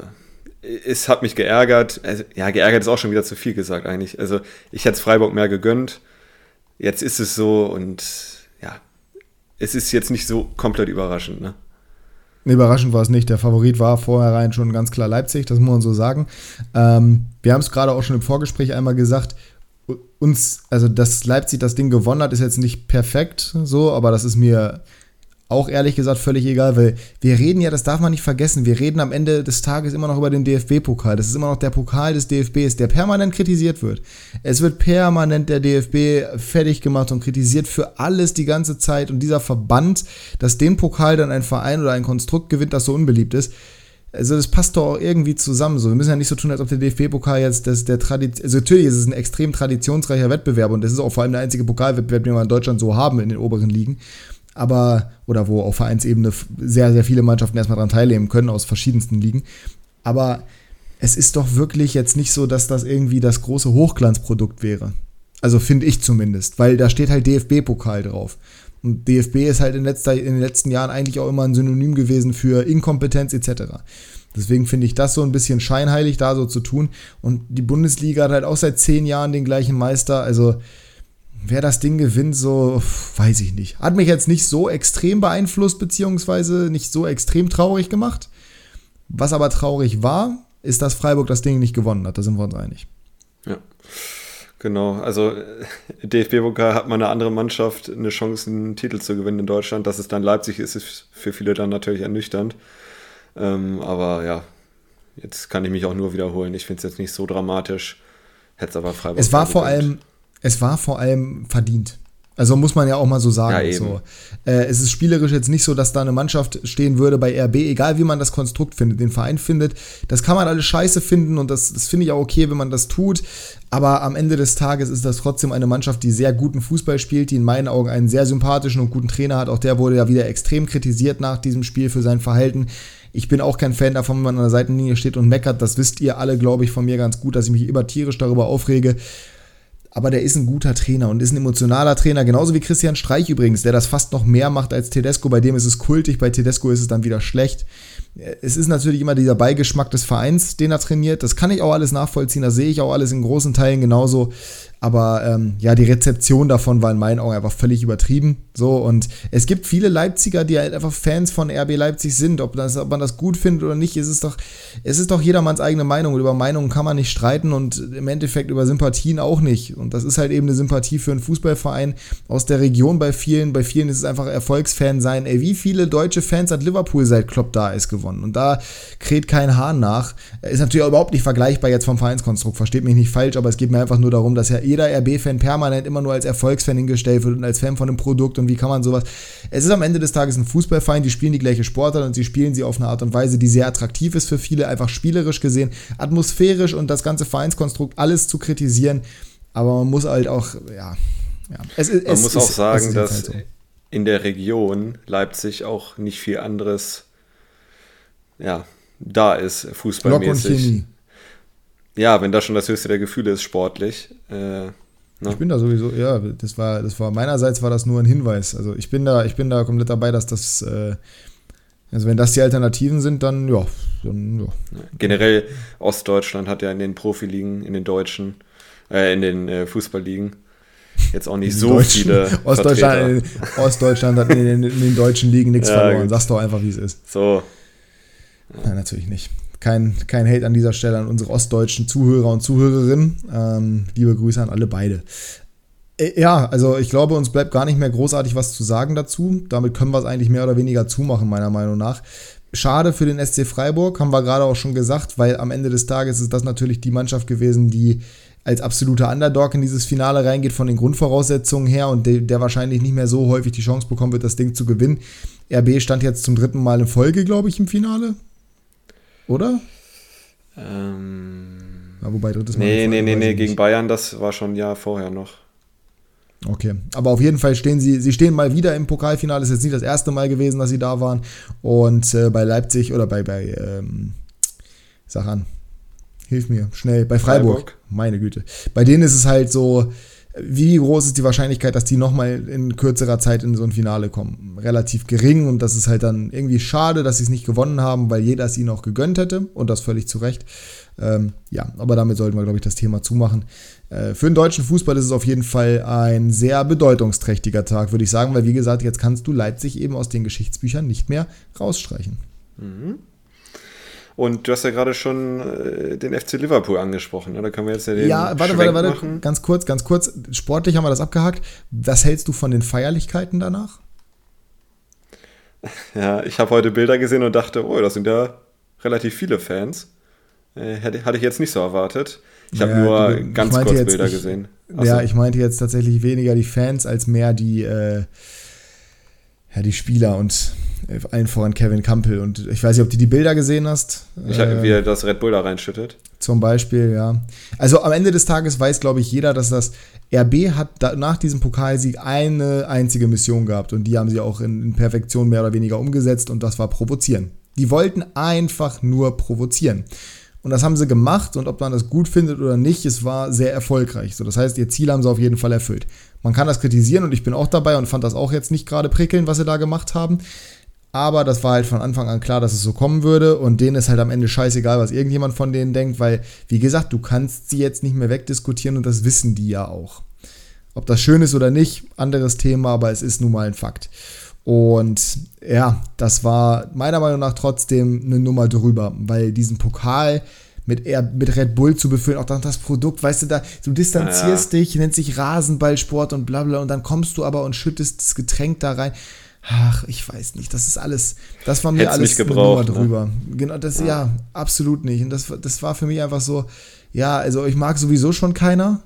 es hat mich geärgert. Also, ja, geärgert ist auch schon wieder zu viel gesagt eigentlich. Also ich hätte es Freiburg mehr gegönnt. Jetzt ist es so und es ist jetzt nicht so komplett überraschend, ne? Überraschend war es nicht. Der Favorit war vorherein schon ganz klar Leipzig, das muss man so sagen. Ähm, wir haben es gerade auch schon im Vorgespräch einmal gesagt. Uns, also dass Leipzig das Ding gewonnen hat, ist jetzt nicht perfekt so, aber das ist mir auch ehrlich gesagt völlig egal, weil wir reden ja, das darf man nicht vergessen, wir reden am Ende des Tages immer noch über den DFB-Pokal. Das ist immer noch der Pokal des DFBs, der permanent kritisiert wird. Es wird permanent der DFB fertig gemacht und kritisiert für alles die ganze Zeit und dieser Verband, dass den Pokal dann ein Verein oder ein Konstrukt gewinnt, das so unbeliebt ist. Also das passt doch auch irgendwie zusammen. So, wir müssen ja nicht so tun, als ob der DFB-Pokal jetzt das, der Tradition. Also natürlich ist es ein extrem traditionsreicher Wettbewerb und das ist auch vor allem der einzige Pokalwettbewerb, den wir in Deutschland so haben in den oberen Ligen aber, oder wo auf Vereinsebene sehr, sehr viele Mannschaften erstmal daran teilnehmen können aus verschiedensten Ligen. Aber es ist doch wirklich jetzt nicht so, dass das irgendwie das große Hochglanzprodukt wäre. Also finde ich zumindest, weil da steht halt DFB-Pokal drauf. Und DFB ist halt in, letzter, in, den letzten Jahren eigentlich auch immer ein Synonym gewesen für Inkompetenz etc. Deswegen finde ich das so ein bisschen scheinheilig, da so zu tun. Und die Bundesliga hat halt auch seit zehn Jahren den gleichen Meister. Also wer das Ding gewinnt, so weiß ich nicht. Hat mich jetzt nicht so extrem beeinflusst, beziehungsweise nicht so extrem traurig gemacht. Was aber traurig war, ist, dass Freiburg das Ding nicht gewonnen hat. Da sind wir uns einig. Ja. Genau, also DFB-Pokal hat mal eine andere Mannschaft eine Chance, einen Titel zu gewinnen in Deutschland. Dass es dann Leipzig ist, ist für viele dann natürlich ernüchternd. Ähm, aber ja, jetzt kann ich mich auch nur wiederholen. Ich finde es jetzt nicht so dramatisch. Hätte es aber Freiburg. Es war vor allem, es war vor allem verdient. Also muss man ja auch mal so sagen. Ja, so. Äh, es ist spielerisch jetzt nicht so, dass da eine Mannschaft stehen würde bei RB, egal wie man das Konstrukt findet, den Verein findet. Das kann man alles scheiße finden und das, das finde ich auch okay, wenn man das tut. Aber am Ende des Tages ist das trotzdem eine Mannschaft, die sehr guten Fußball spielt, die in meinen Augen einen sehr sympathischen und guten Trainer hat. Auch der wurde ja wieder extrem kritisiert nach diesem Spiel für sein Verhalten. Ich bin auch kein Fan davon, wenn man an der Seitenlinie steht und meckert. Das wisst ihr alle, glaube ich, von mir ganz gut, dass ich mich immer tierisch darüber aufrege aber der ist ein guter Trainer und ist ein emotionaler Trainer, genauso wie Christian Streich übrigens, der das fast noch mehr macht als Tedesco. Bei dem ist es kultig, bei Tedesco ist es dann wieder schlecht. Es ist natürlich immer dieser Beigeschmack des Vereins, den er trainiert. Das kann ich auch alles nachvollziehen, das sehe ich auch alles in großen Teilen genauso. Aber ähm, ja, die Rezeption davon war in meinen Augen einfach völlig übertrieben. So, und es gibt viele Leipziger, die halt einfach Fans von RB Leipzig sind. Ob, das, ob man das gut findet oder nicht, ist es doch, es ist doch jedermanns eigene Meinung. Und über Meinungen kann man nicht streiten und im Endeffekt über Sympathien auch nicht. Und das ist halt eben eine Sympathie für einen Fußballverein aus der Region bei vielen. Bei vielen ist es einfach Erfolgsfan sein. Ey, wie viele deutsche Fans hat Liverpool seit Klopp da ist gewonnen? Und da kräht kein Hahn nach. Ist natürlich auch überhaupt nicht vergleichbar jetzt vom Vereinskonstrukt. Versteht mich nicht falsch, aber es geht mir einfach nur darum, dass ja jeder RB-Fan permanent immer nur als Erfolgsfan hingestellt wird und als Fan von einem Produkt und wie kann man sowas. Es ist am Ende des Tages ein Fußballverein, die spielen die gleiche Sportart und sie spielen sie auf eine Art und Weise, die sehr attraktiv ist für viele, einfach spielerisch gesehen, atmosphärisch und das ganze Vereinskonstrukt alles zu kritisieren. Aber man muss halt auch, ja. ja. Es, es, man muss auch sagen, dass halt so. in der Region Leipzig auch nicht viel anderes ja, da ist, fußballmäßig. Ja, wenn das schon das höchste der Gefühle ist, sportlich. Äh, ne? Ich bin da sowieso, ja, das war, das war meinerseits war das nur ein Hinweis. Also ich bin da, ich bin da komplett dabei, dass das, äh, also wenn das die Alternativen sind, dann ja, dann, ja. Generell Ostdeutschland hat ja in den Profiligen, in den Deutschen, äh, in den äh, Fußballligen jetzt auch nicht so viele. Ostdeutschland, Ostdeutschland hat in den, in den, deutschen Ligen nichts ja, verloren. Sag's doch einfach, wie es ist. So. Nein, natürlich nicht. Kein, kein Hate an dieser Stelle an unsere ostdeutschen Zuhörer und Zuhörerinnen. Ähm, liebe Grüße an alle beide. Äh, ja, also ich glaube, uns bleibt gar nicht mehr großartig was zu sagen dazu. Damit können wir es eigentlich mehr oder weniger zumachen, meiner Meinung nach. Schade für den SC Freiburg, haben wir gerade auch schon gesagt, weil am Ende des Tages ist das natürlich die Mannschaft gewesen, die als absoluter Underdog in dieses Finale reingeht von den Grundvoraussetzungen her und der, der wahrscheinlich nicht mehr so häufig die Chance bekommen wird, das Ding zu gewinnen. RB stand jetzt zum dritten Mal in Folge, glaube ich, im Finale. Oder? Ähm. Ja, wobei drittes Mal. Nee, nee, nee, nee, gegen Bayern, das war schon ein Jahr vorher noch. Okay, aber auf jeden Fall stehen sie, sie stehen mal wieder im Pokalfinale. Ist jetzt nicht das erste Mal gewesen, dass sie da waren. Und äh, bei Leipzig oder bei, bei ähm, sag an, hilf mir, schnell, bei Freiburg, Freiburg, meine Güte. Bei denen ist es halt so, wie groß ist die Wahrscheinlichkeit, dass die nochmal in kürzerer Zeit in so ein Finale kommen? Relativ gering und das ist halt dann irgendwie schade, dass sie es nicht gewonnen haben, weil jeder es ihnen auch gegönnt hätte und das völlig zu Recht. Ähm, ja, aber damit sollten wir, glaube ich, das Thema zumachen. Äh, für den deutschen Fußball ist es auf jeden Fall ein sehr bedeutungsträchtiger Tag, würde ich sagen, weil wie gesagt, jetzt kannst du Leipzig eben aus den Geschichtsbüchern nicht mehr rausstreichen. Mhm. Und du hast ja gerade schon äh, den FC Liverpool angesprochen. Ne? Da können wir jetzt ja den. Ja, warte, Schwenk warte, warte. Machen. Ganz kurz, ganz kurz. Sportlich haben wir das abgehakt. Was hältst du von den Feierlichkeiten danach? Ja, ich habe heute Bilder gesehen und dachte, oh, das sind ja relativ viele Fans. Äh, hätte, hatte ich jetzt nicht so erwartet. Ich habe ja, nur du, ganz kurz jetzt, Bilder ich, gesehen. Achso. Ja, ich meinte jetzt tatsächlich weniger die Fans als mehr die, äh, ja, die Spieler und allen voran Kevin Campbell. Und ich weiß nicht, ob du die Bilder gesehen hast. Ich habe, wie er das Red Bull da reinschüttet. Zum Beispiel, ja. Also am Ende des Tages weiß, glaube ich, jeder, dass das RB hat da, nach diesem Pokalsieg eine einzige Mission gehabt und die haben sie auch in, in Perfektion mehr oder weniger umgesetzt und das war provozieren. Die wollten einfach nur provozieren. Und das haben sie gemacht und ob man das gut findet oder nicht, es war sehr erfolgreich. So, das heißt, ihr Ziel haben sie auf jeden Fall erfüllt. Man kann das kritisieren und ich bin auch dabei und fand das auch jetzt nicht gerade prickelnd, was sie da gemacht haben. Aber das war halt von Anfang an klar, dass es so kommen würde. Und denen ist halt am Ende scheißegal, was irgendjemand von denen denkt, weil, wie gesagt, du kannst sie jetzt nicht mehr wegdiskutieren und das wissen die ja auch. Ob das schön ist oder nicht, anderes Thema, aber es ist nun mal ein Fakt. Und ja, das war meiner Meinung nach trotzdem eine Nummer drüber, weil diesen Pokal mit, mit Red Bull zu befüllen, auch dann das Produkt, weißt du, da, du distanzierst ja. dich, nennt sich Rasenballsport und bla bla, und dann kommst du aber und schüttest das Getränk da rein. Ach, ich weiß nicht. Das ist alles, das war mir Hätt's alles gebraucht, ne? drüber. Ne? Genau, das, ja. ja. absolut nicht. Und das, das war für mich einfach so, ja, also ich mag sowieso schon keiner.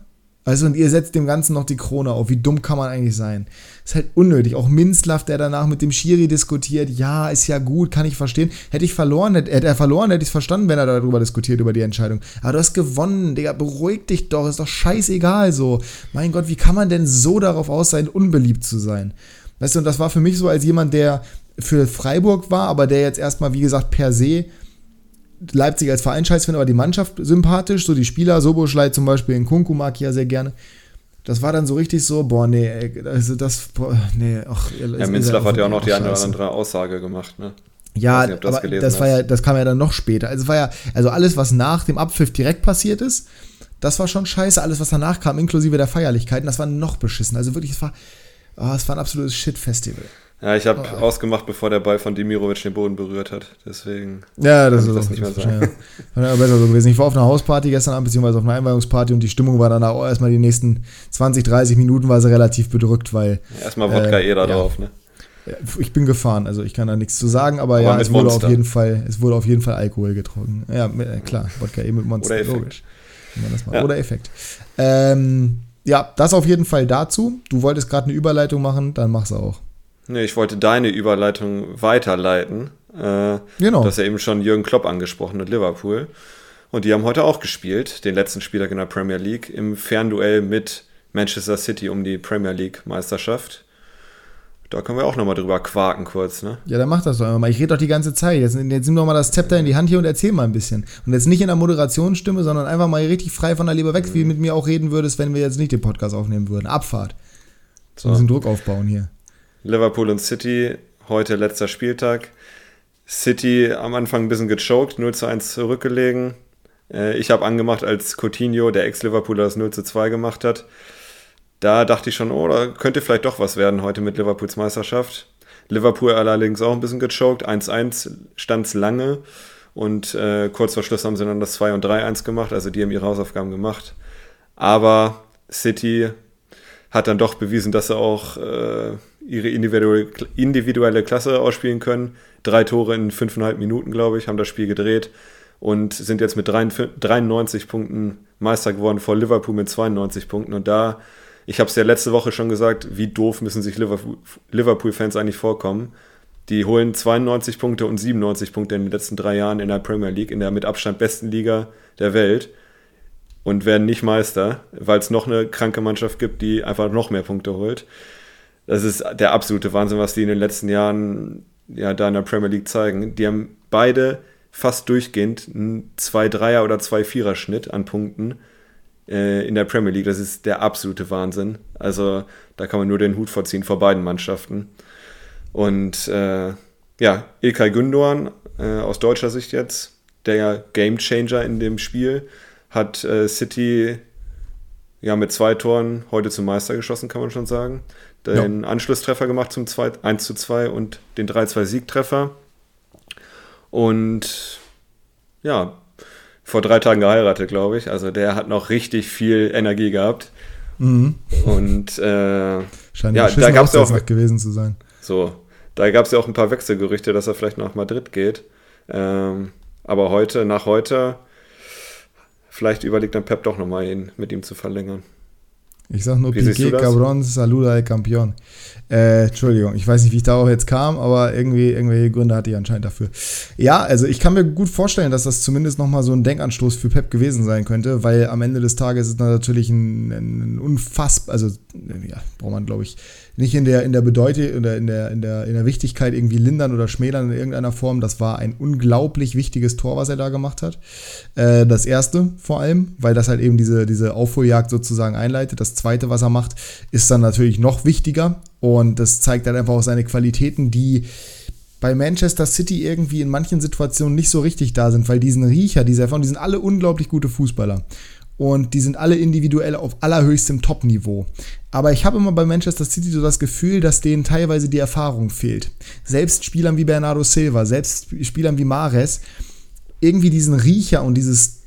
Also, und ihr setzt dem Ganzen noch die Krone auf. Wie dumm kann man eigentlich sein? Ist halt unnötig. Auch Minzlaff, der danach mit dem Schiri diskutiert, ja, ist ja gut, kann ich verstehen. Hätte ich verloren, hätte, hätte er verloren, hätte ich es verstanden, wenn er darüber diskutiert, über die Entscheidung. Aber du hast gewonnen, Digga, beruhig dich doch, ist doch scheißegal so. Mein Gott, wie kann man denn so darauf aus sein, unbeliebt zu sein? Weißt du, und das war für mich so als jemand, der für Freiburg war, aber der jetzt erstmal, wie gesagt, per se Leipzig als Verein scheiß findet, aber die Mannschaft sympathisch, so die Spieler, Soboschlei zum Beispiel, in Kunku mag ich ja sehr gerne. Das war dann so richtig so, boah, nee, ey, also das, boah, nee, ach. Ja, Minzlaff hat ja auch noch die eine oder andere Aussage gemacht, ne? Ja, nicht, das aber das war ja, das kam ja dann noch später. Also war ja, also alles, was nach dem Abpfiff direkt passiert ist, das war schon scheiße. Alles, was danach kam, inklusive der Feierlichkeiten, das war noch beschissen. Also wirklich, es war, oh, es war ein absolutes Shit-Festival. Ja, ich habe oh, ausgemacht, bevor der Ball von Demirovic den Boden berührt hat. Deswegen ja, das ist das nicht mehr sagen. Ja. besser so gewesen. Ich war auf einer Hausparty gestern Abend, beziehungsweise auf einer Einweihungsparty und die Stimmung war dann auch erstmal die nächsten 20, 30 Minuten war sie relativ bedrückt, weil. Ja, erstmal Wodka äh, eh da drauf, ne? Ich bin gefahren, also ich kann da nichts zu sagen, aber, aber ja, es wurde, auf jeden Fall, es wurde auf jeden Fall Alkohol getrunken. Ja, äh, klar, Wodka eh mit Monster, Oder logisch. Ja. Oder Effekt. Ähm, ja, das auf jeden Fall dazu. Du wolltest gerade eine Überleitung machen, dann mach's auch. Nee, ich wollte deine Überleitung weiterleiten. Äh, genau. Du hast ja eben schon Jürgen Klopp angesprochen und Liverpool. Und die haben heute auch gespielt, den letzten Spieltag in der Premier League, im Fernduell mit Manchester City um die Premier League Meisterschaft. Da können wir auch nochmal drüber quaken kurz, ne? Ja, dann mach das doch mal. Ich rede doch die ganze Zeit. Jetzt, jetzt nimm doch mal das Zepter in die Hand hier und erzähl mal ein bisschen. Und jetzt nicht in der Moderationsstimme, sondern einfach mal richtig frei von der Leber weg, mhm. wie du mit mir auch reden würdest, wenn wir jetzt nicht den Podcast aufnehmen würden. Abfahrt. So. Wir müssen Druck aufbauen hier. Liverpool und City, heute letzter Spieltag. City am Anfang ein bisschen gechoked, 0 zu 1 zurückgelegen. Äh, ich habe angemacht, als Coutinho, der Ex-Liverpooler, das 0 zu 2 gemacht hat. Da dachte ich schon, oh, da könnte vielleicht doch was werden heute mit Liverpools Meisterschaft. Liverpool allerdings auch ein bisschen gechoked. 1-1 stand es lange. Und äh, kurz vor Schluss haben sie dann das 2 und 3-1 gemacht. Also die haben ihre Hausaufgaben gemacht. Aber City hat dann doch bewiesen, dass sie auch äh, ihre individuelle, individuelle Klasse ausspielen können. Drei Tore in fünfeinhalb Minuten, glaube ich, haben das Spiel gedreht und sind jetzt mit 93 Punkten Meister geworden vor Liverpool mit 92 Punkten. Und da, ich habe es ja letzte Woche schon gesagt, wie doof müssen sich Liverpool-Fans eigentlich vorkommen. Die holen 92 Punkte und 97 Punkte in den letzten drei Jahren in der Premier League, in der mit Abstand besten Liga der Welt und werden nicht Meister, weil es noch eine kranke Mannschaft gibt, die einfach noch mehr Punkte holt. Das ist der absolute Wahnsinn, was die in den letzten Jahren ja da in der Premier League zeigen. Die haben beide fast durchgehend einen 2-3er oder 2-4er Schnitt an Punkten äh, in der Premier League. Das ist der absolute Wahnsinn. Also da kann man nur den Hut vorziehen vor beiden Mannschaften. Und äh, ja, Ilkay Gündoğan äh, aus deutscher Sicht jetzt, der Gamechanger in dem Spiel, hat äh, City ja mit zwei Toren heute zum Meister geschossen, kann man schon sagen. Den ja. Anschlusstreffer gemacht zum 2, 1 zu 2 und den 3-2-Siegtreffer. Und ja, vor drei Tagen geheiratet, glaube ich. Also der hat noch richtig viel Energie gehabt. Mhm. Und äh, scheint ja, da gab es auch gewesen zu sein. So, da gab es ja auch ein paar Wechselgerüchte, dass er vielleicht nach Madrid geht. Ähm, aber heute, nach heute, vielleicht überlegt dann Pep doch nochmal, ihn mit ihm zu verlängern. Ich sag nur Piqué, Cabron, Saluda, el Campeón. Äh, Entschuldigung, ich weiß nicht, wie ich darauf jetzt kam, aber irgendwie irgendwelche Gründe hatte ich anscheinend dafür. Ja, also ich kann mir gut vorstellen, dass das zumindest nochmal so ein Denkanstoß für Pep gewesen sein könnte, weil am Ende des Tages ist natürlich ein, ein unfassbar, also ja, braucht man glaube ich nicht in der, in der Bedeutung oder in der, in, der, in der Wichtigkeit irgendwie lindern oder schmälern in irgendeiner Form. Das war ein unglaublich wichtiges Tor, was er da gemacht hat. Äh, das erste vor allem, weil das halt eben diese, diese Aufholjagd sozusagen einleitet. Das zweite, was er macht, ist dann natürlich noch wichtiger und das zeigt halt einfach auch seine Qualitäten, die bei Manchester City irgendwie in manchen Situationen nicht so richtig da sind, weil diesen Riecher, diese Erfahrung, die sind alle unglaublich gute Fußballer und die sind alle individuell auf allerhöchstem Top-Niveau. Aber ich habe immer bei Manchester City so das Gefühl, dass denen teilweise die Erfahrung fehlt. Selbst Spielern wie Bernardo Silva, selbst Spielern wie Mares, irgendwie diesen Riecher und dieses.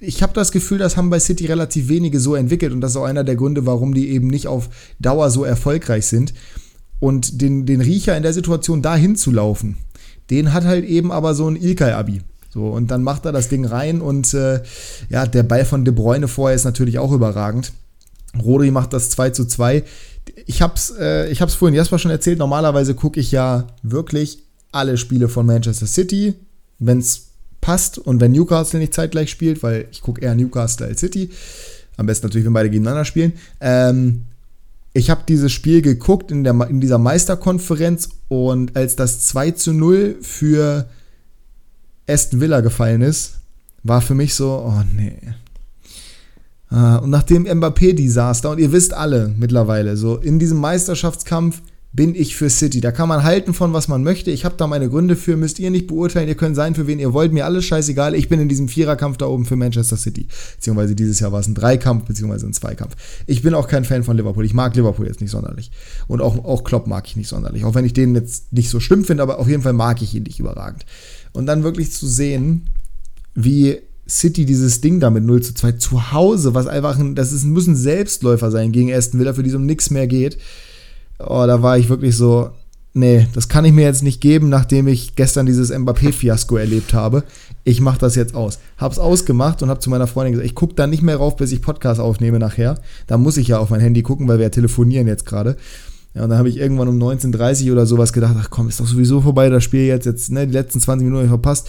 Ich habe das Gefühl, das haben bei City relativ wenige so entwickelt und das ist auch einer der Gründe, warum die eben nicht auf Dauer so erfolgreich sind. Und den, den Riecher in der Situation dahin zu laufen, den hat halt eben aber so ein Ilkay-Abi. So, und dann macht er das Ding rein und äh, ja, der Ball von De Bruyne vorher ist natürlich auch überragend. Rodri macht das 2 zu 2. Ich hab's, äh, ich hab's vorhin Jasper schon erzählt, normalerweise gucke ich ja wirklich alle Spiele von Manchester City, wenn es passt und wenn Newcastle nicht zeitgleich spielt, weil ich gucke eher Newcastle als City. Am besten natürlich, wenn beide gegeneinander spielen. Ähm, ich habe dieses Spiel geguckt in, der, in dieser Meisterkonferenz und als das 2 zu 0 für Aston Villa gefallen ist, war für mich so, oh nee. Ah, und nach dem Mbappé-Desaster, und ihr wisst alle mittlerweile, so in diesem Meisterschaftskampf bin ich für City. Da kann man halten von, was man möchte. Ich habe da meine Gründe für, müsst ihr nicht beurteilen. Ihr könnt sein, für wen ihr wollt. Mir alles scheißegal. Ich bin in diesem Viererkampf da oben für Manchester City. Beziehungsweise dieses Jahr war es ein Dreikampf, beziehungsweise ein Zweikampf. Ich bin auch kein Fan von Liverpool. Ich mag Liverpool jetzt nicht sonderlich. Und auch, auch Klopp mag ich nicht sonderlich. Auch wenn ich den jetzt nicht so schlimm finde, aber auf jeden Fall mag ich ihn nicht überragend. Und dann wirklich zu sehen, wie City dieses Ding da mit 0 zu 2 zu Hause, was einfach ein, das ist, muss Selbstläufer sein gegen Aston Villa, für die es um nichts mehr geht. Oh, da war ich wirklich so, nee, das kann ich mir jetzt nicht geben, nachdem ich gestern dieses Mbappé-Fiasko erlebt habe. Ich mache das jetzt aus. Hab's ausgemacht und hab zu meiner Freundin gesagt, ich gucke da nicht mehr rauf, bis ich Podcast aufnehme nachher. Da muss ich ja auf mein Handy gucken, weil wir ja telefonieren jetzt gerade. Ja, und dann habe ich irgendwann um 19.30 oder sowas gedacht, ach komm, ist doch sowieso vorbei, das Spiel jetzt, jetzt, ne, die letzten 20 Minuten verpasst,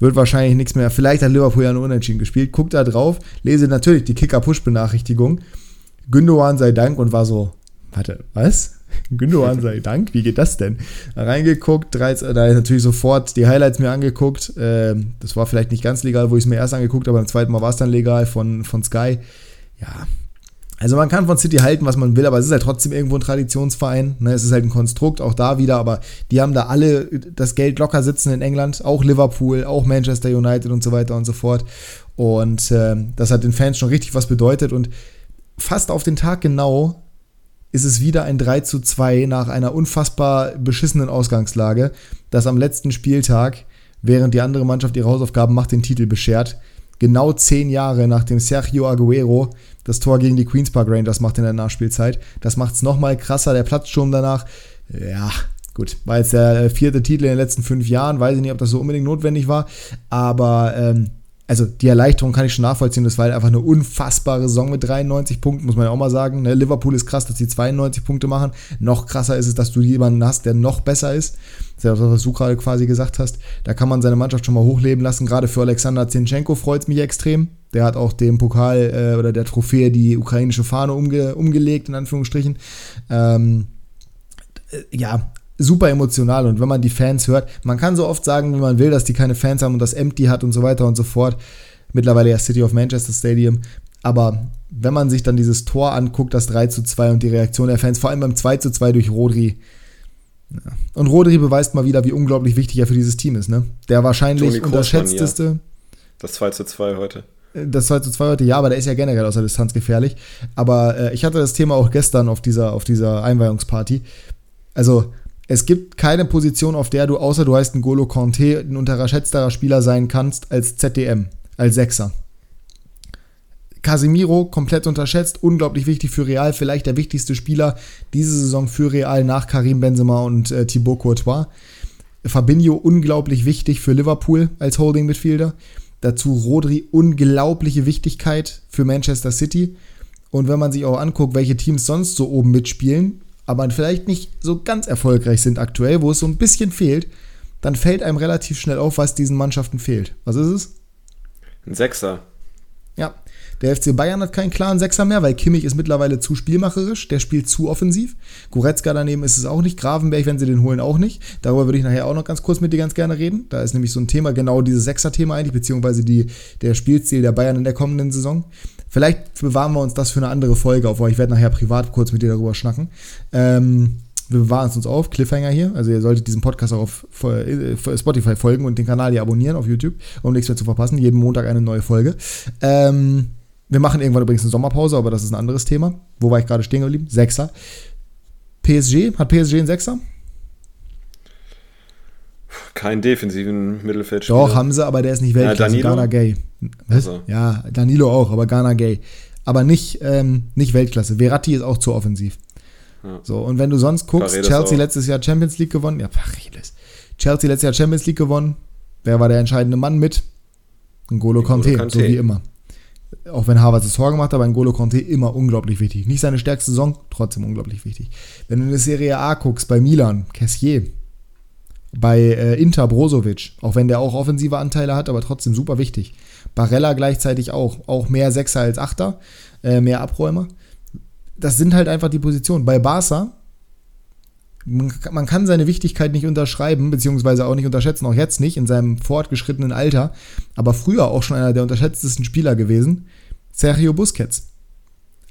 wird wahrscheinlich nichts mehr. Vielleicht hat Liverpool ja nur Unentschieden gespielt. Guck da drauf, lese natürlich die Kicker-Push-Benachrichtigung. Gündogan sei Dank und war so, warte, was? Gündogan sei Dank, wie geht das denn? Reingeguckt, da ist natürlich sofort die Highlights mir angeguckt. Ähm, das war vielleicht nicht ganz legal, wo ich es mir erst angeguckt habe, beim zweiten Mal war es dann legal von, von Sky. Ja, Also man kann von City halten, was man will, aber es ist halt trotzdem irgendwo ein Traditionsverein. Ne? Es ist halt ein Konstrukt, auch da wieder, aber die haben da alle das Geld locker sitzen in England, auch Liverpool, auch Manchester United und so weiter und so fort. Und äh, das hat den Fans schon richtig was bedeutet und fast auf den Tag genau ist es wieder ein 3 zu 2 nach einer unfassbar beschissenen Ausgangslage, das am letzten Spieltag, während die andere Mannschaft ihre Hausaufgaben macht, den Titel beschert. Genau zehn Jahre nachdem Sergio Aguero das Tor gegen die Queens Park Rangers macht in der Nachspielzeit. Das macht es nochmal krasser, der Platzsturm danach. Ja, gut, war jetzt der vierte Titel in den letzten fünf Jahren, weiß ich nicht, ob das so unbedingt notwendig war, aber ähm, also die Erleichterung kann ich schon nachvollziehen. Das war halt einfach eine unfassbare Saison mit 93 Punkten, muss man ja auch mal sagen. Ne? Liverpool ist krass, dass die 92 Punkte machen. Noch krasser ist es, dass du jemanden hast, der noch besser ist. Das ist ja das, was du gerade quasi gesagt hast. Da kann man seine Mannschaft schon mal hochleben lassen. Gerade für Alexander Zinchenko freut es mich extrem. Der hat auch dem Pokal äh, oder der Trophäe die ukrainische Fahne umge umgelegt, in Anführungsstrichen. Ähm, äh, ja, super emotional und wenn man die Fans hört, man kann so oft sagen, wie man will, dass die keine Fans haben und das Empty hat und so weiter und so fort. Mittlerweile ja City of Manchester Stadium. Aber wenn man sich dann dieses Tor anguckt, das 3 zu 2 und die Reaktion der Fans, vor allem beim 2 zu 2 durch Rodri. Ja. Und Rodri beweist mal wieder, wie unglaublich wichtig er für dieses Team ist. Ne? Der wahrscheinlich unterschätzteste. Das 2 zu 2 heute. Das 2 zu 2 heute, ja, aber der ist ja generell aus der Distanz gefährlich. Aber äh, ich hatte das Thema auch gestern auf dieser, auf dieser Einweihungsparty. Also, es gibt keine Position, auf der du, außer du heißt ein Golo Conte, ein unterschätzterer Spieler sein kannst als ZDM, als Sechser. Casemiro komplett unterschätzt, unglaublich wichtig für Real, vielleicht der wichtigste Spieler diese Saison für Real nach Karim Benzema und äh, Thibaut Courtois. Fabinho unglaublich wichtig für Liverpool als Holding Midfielder. Dazu Rodri unglaubliche Wichtigkeit für Manchester City. Und wenn man sich auch anguckt, welche Teams sonst so oben mitspielen, aber vielleicht nicht so ganz erfolgreich sind aktuell, wo es so ein bisschen fehlt, dann fällt einem relativ schnell auf, was diesen Mannschaften fehlt. Was ist es? Ein Sechser. Ja, der FC Bayern hat keinen klaren Sechser mehr, weil Kimmich ist mittlerweile zu spielmacherisch, der spielt zu offensiv. Goretzka daneben ist es auch nicht, Gravenberg, wenn sie den holen, auch nicht. Darüber würde ich nachher auch noch ganz kurz mit dir ganz gerne reden. Da ist nämlich so ein Thema, genau dieses Sechser-Thema eigentlich, beziehungsweise die, der Spielstil der Bayern in der kommenden Saison. Vielleicht bewahren wir uns das für eine andere Folge auf, weil ich werde nachher privat kurz mit dir darüber schnacken. Ähm, wir bewahren es uns auf, Cliffhanger hier. Also ihr solltet diesem Podcast auch auf äh, Spotify folgen und den Kanal hier abonnieren auf YouTube, um nichts mehr zu verpassen. Jeden Montag eine neue Folge. Ähm, wir machen irgendwann übrigens eine Sommerpause, aber das ist ein anderes Thema. Wo war ich gerade stehen geblieben? Sechser. PSG, hat PSG einen Sechser? Keinen defensiven Mittelfeld. Doch, haben sie, aber der ist nicht Weltklasse. Ja, Ghana Gay. Was? Also. Ja, Danilo auch, aber Ghana Gay. Aber nicht, ähm, nicht Weltklasse. Verratti ist auch zu offensiv. Ja. So, und wenn du sonst guckst, Paredes Chelsea auch. letztes Jahr Champions League gewonnen. Ja, Paredes. Chelsea letztes Jahr Champions League gewonnen. Wer war der entscheidende Mann mit? N'Golo Conte, so wie immer. Auch wenn Harvard das Tor gemacht hat, aber N'Golo Conte immer unglaublich wichtig. Nicht seine stärkste Saison, trotzdem unglaublich wichtig. Wenn du in der Serie A guckst, bei Milan, Cassier, bei äh, Inter Brozovic, auch wenn der auch offensive Anteile hat, aber trotzdem super wichtig. Barella gleichzeitig auch, auch mehr Sechser als Achter, äh, mehr Abräumer. Das sind halt einfach die Positionen. Bei Barca, man kann seine Wichtigkeit nicht unterschreiben, beziehungsweise auch nicht unterschätzen, auch jetzt nicht, in seinem fortgeschrittenen Alter, aber früher auch schon einer der unterschätztesten Spieler gewesen, Sergio Busquets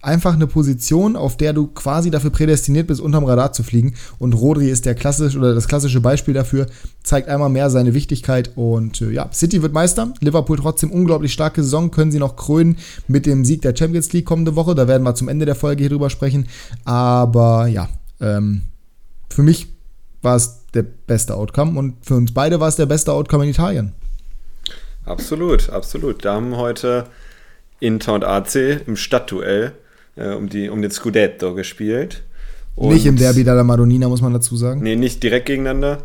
einfach eine Position, auf der du quasi dafür prädestiniert bist, unterm Radar zu fliegen. Und Rodri ist der klassische oder das klassische Beispiel dafür, zeigt einmal mehr seine Wichtigkeit. Und äh, ja, City wird Meister. Liverpool trotzdem unglaublich starke Saison, können sie noch krönen mit dem Sieg der Champions League kommende Woche. Da werden wir zum Ende der Folge hier drüber sprechen. Aber ja, ähm, für mich war es der beste Outcome und für uns beide war es der beste Outcome in Italien. Absolut, absolut. Da haben heute Inter und AC im Stadtduell äh, um, die, um den Scudetto gespielt. Und nicht im Derby della Madonnina, muss man dazu sagen. Nee, nicht direkt gegeneinander.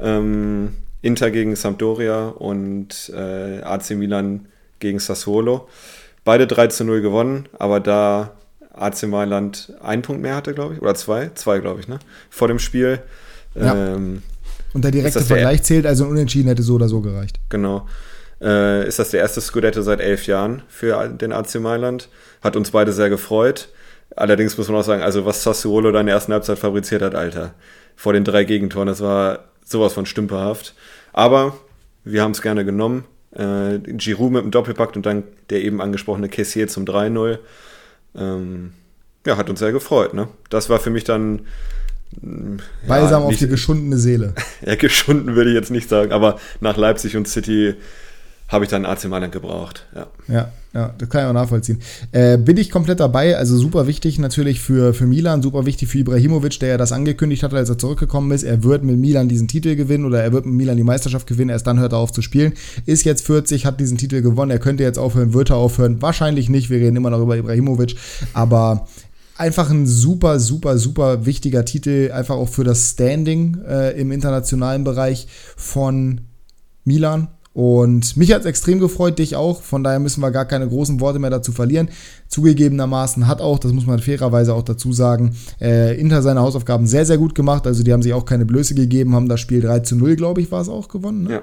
Ähm, Inter gegen Sampdoria und äh, AC Milan gegen Sassuolo. Beide 3 zu 0 gewonnen, aber da AC Mailand einen Punkt mehr hatte, glaube ich, oder zwei, zwei, glaube ich, ne? Vor dem Spiel. Ja. Ähm, und der direkte Vergleich zählt, also ein Unentschieden hätte so oder so gereicht. Genau. Äh, ist das der erste Scudetto seit elf Jahren für den AC Mailand. Hat uns beide sehr gefreut. Allerdings muss man auch sagen, also was Sassuolo da in der ersten Halbzeit fabriziert hat, Alter, vor den drei Gegentoren, das war sowas von stümperhaft. Aber wir haben es gerne genommen. Äh, Giroud mit dem Doppelpack und dann der eben angesprochene Kessier zum 3-0. Ähm, ja, hat uns sehr gefreut. Ne? Das war für mich dann Balsam ja, auf die geschundene Seele. Ja, geschunden würde ich jetzt nicht sagen, aber nach Leipzig und City habe ich dann AC Mailand gebraucht. Ja, ja, ja das kann ich auch nachvollziehen. Äh, bin ich komplett dabei, also super wichtig natürlich für, für Milan, super wichtig für Ibrahimovic, der ja das angekündigt hat, als er zurückgekommen ist. Er wird mit Milan diesen Titel gewinnen oder er wird mit Milan die Meisterschaft gewinnen, erst dann hört er auf zu spielen. Ist jetzt 40, hat diesen Titel gewonnen, er könnte jetzt aufhören, wird er aufhören. Wahrscheinlich nicht, wir reden immer noch über Ibrahimovic, aber einfach ein super, super, super wichtiger Titel, einfach auch für das Standing äh, im internationalen Bereich von Milan. Und mich hat es extrem gefreut, dich auch. Von daher müssen wir gar keine großen Worte mehr dazu verlieren. Zugegebenermaßen hat auch, das muss man fairerweise auch dazu sagen, äh, Inter seine Hausaufgaben sehr, sehr gut gemacht. Also die haben sich auch keine Blöße gegeben, haben das Spiel 3 zu 0, glaube ich, war es auch gewonnen. Ne? Ja.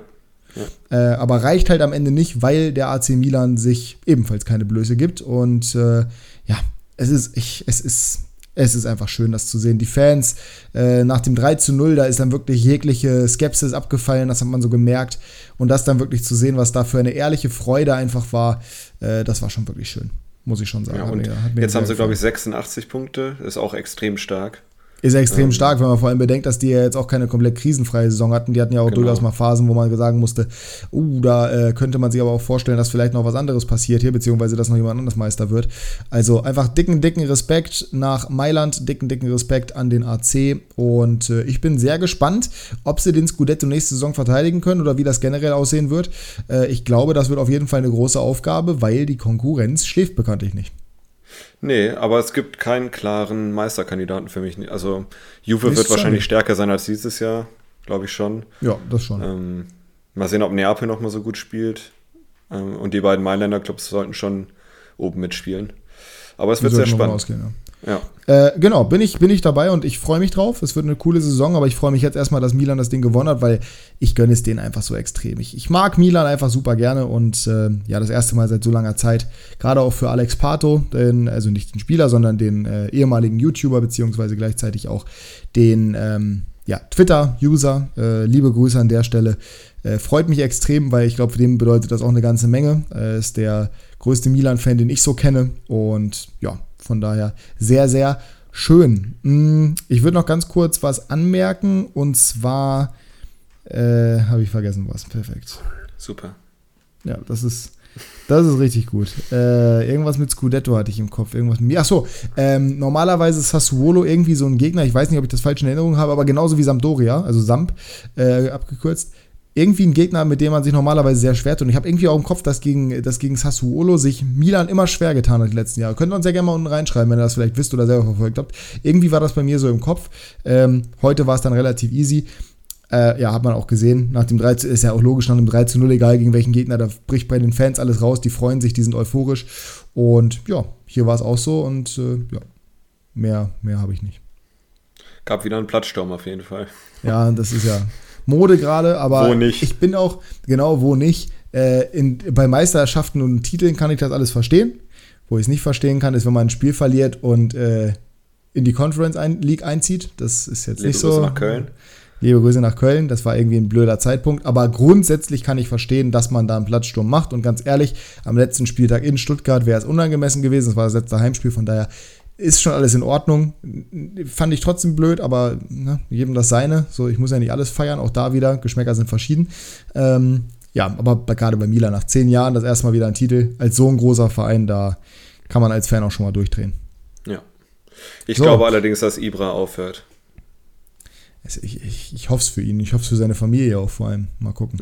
Ja. Äh, aber reicht halt am Ende nicht, weil der AC Milan sich ebenfalls keine Blöße gibt. Und äh, ja, es ist, ich, es ist, es ist einfach schön, das zu sehen. Die Fans äh, nach dem 3 zu 0, da ist dann wirklich jegliche Skepsis abgefallen, das hat man so gemerkt. Und das dann wirklich zu sehen, was da für eine ehrliche Freude einfach war, äh, das war schon wirklich schön, muss ich schon sagen. Ja, und mir, jetzt haben sie, glaube ich, 86 Punkte, ist auch extrem stark. Ist extrem stark, wenn man vor allem bedenkt, dass die ja jetzt auch keine komplett krisenfreie Saison hatten. Die hatten ja auch genau. durchaus mal Phasen, wo man sagen musste, uh, da äh, könnte man sich aber auch vorstellen, dass vielleicht noch was anderes passiert hier, beziehungsweise dass noch jemand anderes Meister wird. Also einfach dicken, dicken Respekt nach Mailand, dicken, dicken Respekt an den AC. Und äh, ich bin sehr gespannt, ob sie den Scudetto nächste Saison verteidigen können oder wie das generell aussehen wird. Äh, ich glaube, das wird auf jeden Fall eine große Aufgabe, weil die Konkurrenz schläft bekanntlich nicht. Nee, aber es gibt keinen klaren Meisterkandidaten für mich. Also Juve Ist wird wahrscheinlich nicht. stärker sein als dieses Jahr, glaube ich schon. Ja, das schon. Ähm, mal sehen, ob Neapel noch mal so gut spielt. Ähm, und die beiden Mailänder Clubs sollten schon oben mitspielen. Aber es wird sehr spannend. Ausgehen, ja. Ja. Äh, genau, bin ich, bin ich dabei und ich freue mich drauf. Es wird eine coole Saison, aber ich freue mich jetzt erstmal, dass Milan das Ding gewonnen hat, weil ich gönne es denen einfach so extrem. Ich, ich mag Milan einfach super gerne und äh, ja, das erste Mal seit so langer Zeit, gerade auch für Alex Pato, den, also nicht den Spieler, sondern den äh, ehemaligen YouTuber, beziehungsweise gleichzeitig auch den ähm, ja, Twitter-User. Äh, liebe Grüße an der Stelle. Äh, freut mich extrem, weil ich glaube, für den bedeutet das auch eine ganze Menge. Äh, ist der größte Milan-Fan, den ich so kenne. Und ja, von daher sehr, sehr schön. Mm, ich würde noch ganz kurz was anmerken und zwar äh, habe ich vergessen was. Perfekt. Super. Ja, das ist. Das ist richtig gut. Äh, irgendwas mit Scudetto hatte ich im Kopf. Irgendwas mit mir. Achso, ähm, normalerweise ist Sassuolo irgendwie so ein Gegner. Ich weiß nicht, ob ich das falsch in Erinnerung habe, aber genauso wie Sampdoria, also Samp äh, abgekürzt irgendwie ein Gegner, mit dem man sich normalerweise sehr schwer tut. Und ich habe irgendwie auch im Kopf, dass gegen, dass gegen Sassuolo sich Milan immer schwer getan hat die letzten Jahre. Könnt ihr uns ja gerne mal unten reinschreiben, wenn ihr das vielleicht wisst oder selber verfolgt habt. Irgendwie war das bei mir so im Kopf. Ähm, heute war es dann relativ easy. Äh, ja, hat man auch gesehen. Nach dem 3 zu, ist ja auch logisch, nach dem 3 zu 0, egal gegen welchen Gegner, da bricht bei den Fans alles raus, die freuen sich, die sind euphorisch. Und ja, hier war es auch so und äh, ja, mehr, mehr habe ich nicht. Gab wieder einen Plattsturm auf jeden Fall. Ja, das ist ja, Mode gerade, aber ich bin auch, genau, wo nicht. Äh, in, bei Meisterschaften und Titeln kann ich das alles verstehen. Wo ich es nicht verstehen kann, ist, wenn man ein Spiel verliert und äh, in die Conference ein, League einzieht. Das ist jetzt Liebe nicht so. Grüße nach Köln. Liebe Grüße nach Köln. Das war irgendwie ein blöder Zeitpunkt. Aber grundsätzlich kann ich verstehen, dass man da einen Platzsturm macht. Und ganz ehrlich, am letzten Spieltag in Stuttgart wäre es unangemessen gewesen. Das war das letzte Heimspiel. Von daher ist schon alles in Ordnung. Fand ich trotzdem blöd, aber ne, jedem das seine. So, ich muss ja nicht alles feiern, auch da wieder. Geschmäcker sind verschieden. Ähm, ja, aber gerade bei Milan nach zehn Jahren das erste Mal wieder ein Titel als so ein großer Verein, da kann man als Fan auch schon mal durchdrehen. Ja. Ich so. glaube allerdings, dass Ibra aufhört. Also ich, ich, ich hoffe es für ihn. Ich hoffe es für seine Familie auch vor allem. Mal gucken.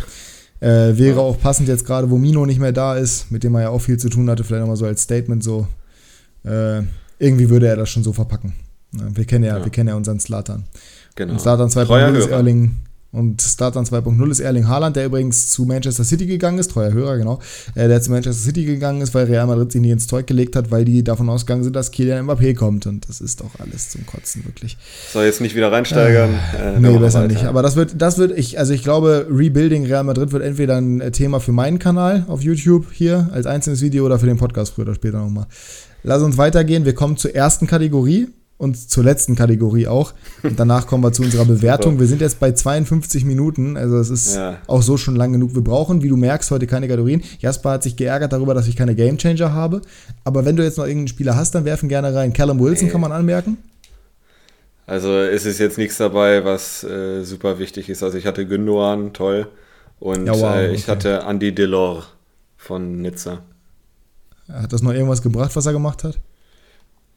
Äh, wäre ja. auch passend jetzt gerade, wo Mino nicht mehr da ist, mit dem er ja auch viel zu tun hatte, vielleicht nochmal so als Statement so. Äh, irgendwie würde er das schon so verpacken. Wir kennen ja, ja. wir kennen ja unseren Slatan. Genau. Und Slatan 2.0 ist Erling und Slatan 2.0 ist Erling Haaland, der übrigens zu Manchester City gegangen ist, treuer Hörer, genau, äh, der zu Manchester City gegangen ist, weil Real Madrid sich nie ins Zeug gelegt hat, weil die davon ausgegangen sind, dass Kylian Mbappé kommt und das ist doch alles zum Kotzen, wirklich. Soll jetzt nicht wieder reinsteigern? Äh, äh, nee, besser weiter. nicht. Aber das wird, das wird, ich, also ich glaube, Rebuilding Real Madrid wird entweder ein Thema für meinen Kanal auf YouTube hier als einzelnes Video oder für den Podcast früher oder später nochmal. Lass uns weitergehen. Wir kommen zur ersten Kategorie. und zur letzten Kategorie auch. Und danach kommen wir zu unserer Bewertung. Wir sind jetzt bei 52 Minuten, also es ist ja. auch so schon lang genug. Wir brauchen, wie du merkst, heute keine Kategorien. Jasper hat sich geärgert darüber, dass ich keine Gamechanger habe. Aber wenn du jetzt noch irgendeinen Spieler hast, dann werfen gerne rein. Callum Wilson nee. kann man anmerken. Also es ist jetzt nichts dabei, was äh, super wichtig ist. Also ich hatte Gündogan, toll. Und ja, wow, äh, ich okay. hatte Andy Delors von Nizza. Hat das noch irgendwas gebracht, was er gemacht hat?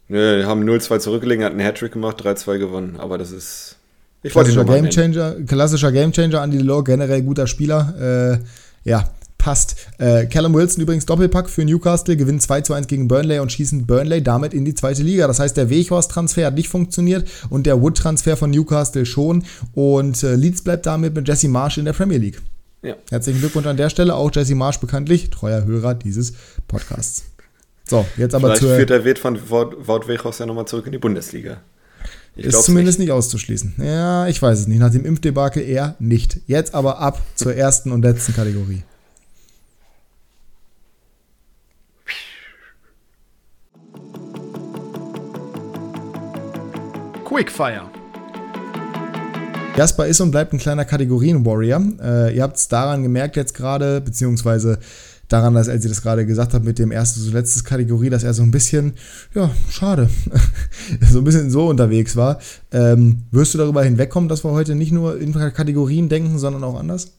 Nö, haben 0-2 zurückgelegen, hat einen Hattrick gemacht, 3-2 gewonnen. Aber das ist. Ich klassischer Gamechanger, klassischer Gamechanger, Andy Delors, generell guter Spieler. Äh, ja, passt. Äh, Callum Wilson übrigens Doppelpack für Newcastle, gewinnt 2 zu 1 gegen Burnley und schießen Burnley damit in die zweite Liga. Das heißt, der Weghorst-Transfer hat nicht funktioniert und der Wood-Transfer von Newcastle schon. Und äh, Leeds bleibt damit mit Jesse Marsh in der Premier League. Ja. Herzlichen Glückwunsch an der Stelle, auch Jesse Marsh bekanntlich, treuer Hörer dieses Podcasts. So, jetzt aber Vielleicht zur, führt der Weg von Wout Weghorst ja nochmal zurück in die Bundesliga. Ich ist zumindest nicht. nicht. auszuschließen. Ja, ich weiß es nicht. Nach dem Impfdebakel eher nicht. Jetzt aber ab zur ersten und letzten Kategorie. Quickfire. Jasper ist und bleibt ein kleiner Kategorien-Warrior. Äh, ihr habt es daran gemerkt jetzt gerade, beziehungsweise daran, dass als ihr das gerade gesagt habt mit dem ersten zu letztes Kategorie, dass er so ein bisschen, ja, schade, so ein bisschen so unterwegs war. Ähm, wirst du darüber hinwegkommen, dass wir heute nicht nur in Kategorien denken, sondern auch anders?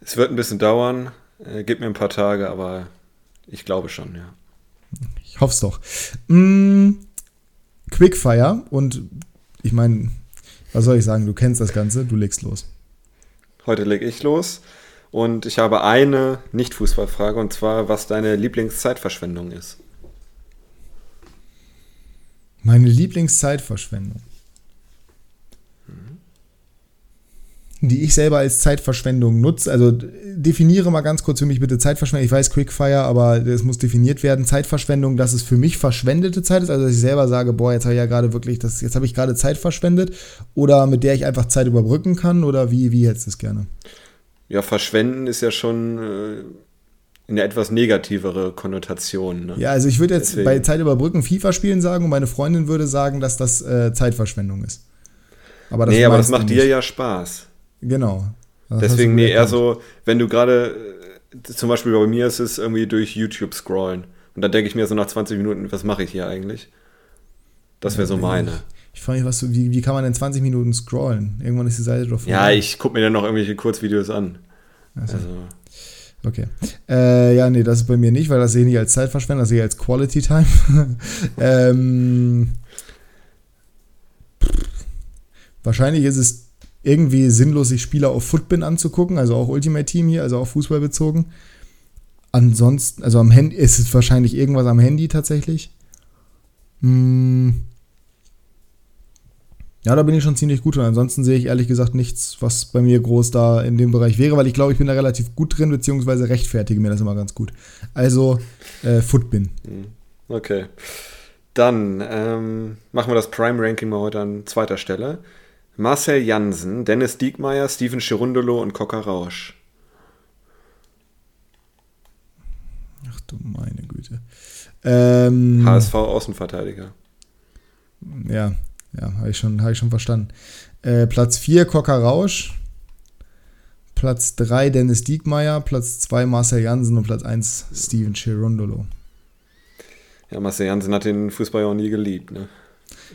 Es wird ein bisschen dauern, äh, gib mir ein paar Tage, aber ich glaube schon, ja. Ich hoffe es doch. Mm, Quickfire und ich meine, was soll ich sagen, du kennst das Ganze, du legst los. Heute lege ich los. Und ich habe eine Nicht-Fußballfrage und zwar, was deine Lieblingszeitverschwendung ist. Meine Lieblingszeitverschwendung. Die ich selber als Zeitverschwendung nutze. Also definiere mal ganz kurz für mich bitte Zeitverschwendung. Ich weiß Quickfire, aber es muss definiert werden. Zeitverschwendung, dass es für mich verschwendete Zeit ist. Also dass ich selber sage, boah, jetzt habe ich ja gerade wirklich, das, jetzt habe ich gerade Zeit verschwendet. Oder mit der ich einfach Zeit überbrücken kann. Oder wie, wie hättest du es gerne? ja, verschwenden ist ja schon äh, eine etwas negativere Konnotation. Ne? Ja, also ich würde jetzt Deswegen. bei Zeit überbrücken FIFA spielen sagen und meine Freundin würde sagen, dass das äh, Zeitverschwendung ist. Aber das nee, aber das macht dir ja Spaß. Genau. Das Deswegen, nee, eher so, wenn du gerade, äh, zum Beispiel bei mir ist es irgendwie durch YouTube scrollen. Und dann denke ich mir so nach 20 Minuten, was mache ich hier eigentlich? Das wäre so meine. Ich frage mich, was du, wie, wie kann man denn 20 Minuten scrollen? Irgendwann ist die Seite vorbei. Ja, ich gucke mir dann noch irgendwelche Kurzvideos an. Also. also. Okay. Äh, ja, nee, das ist bei mir nicht, weil das sehe ich nicht als Zeitverschwendung, das sehe ich als Quality Time. ähm, wahrscheinlich ist es irgendwie sinnlos, sich Spieler auf Footbin anzugucken, also auch Ultimate Team hier, also auch Fußball bezogen. Ansonsten, also am Handy ist es wahrscheinlich irgendwas am Handy tatsächlich. Hm, ja, da bin ich schon ziemlich gut drin. Ansonsten sehe ich ehrlich gesagt nichts, was bei mir groß da in dem Bereich wäre, weil ich glaube, ich bin da relativ gut drin, beziehungsweise rechtfertige mir das immer ganz gut. Also, äh, Footbin. Hm, okay. Dann ähm, machen wir das Prime Ranking mal heute an zweiter Stelle. Marcel Jansen, Dennis Diekmeyer, Steven Chirundolo und Coca Rausch. Ach du meine Güte. Ähm, HSV Außenverteidiger. Ja, ja, habe ich, schon, hab ich schon verstanden. Äh, Platz 4 Coca Rausch. Platz 3 Dennis Diekmeyer. Platz 2 Marcel Jansen und Platz 1 Steven Chirundolo. Ja, Marcel Jansen hat den Fußball ja auch nie geliebt, ne?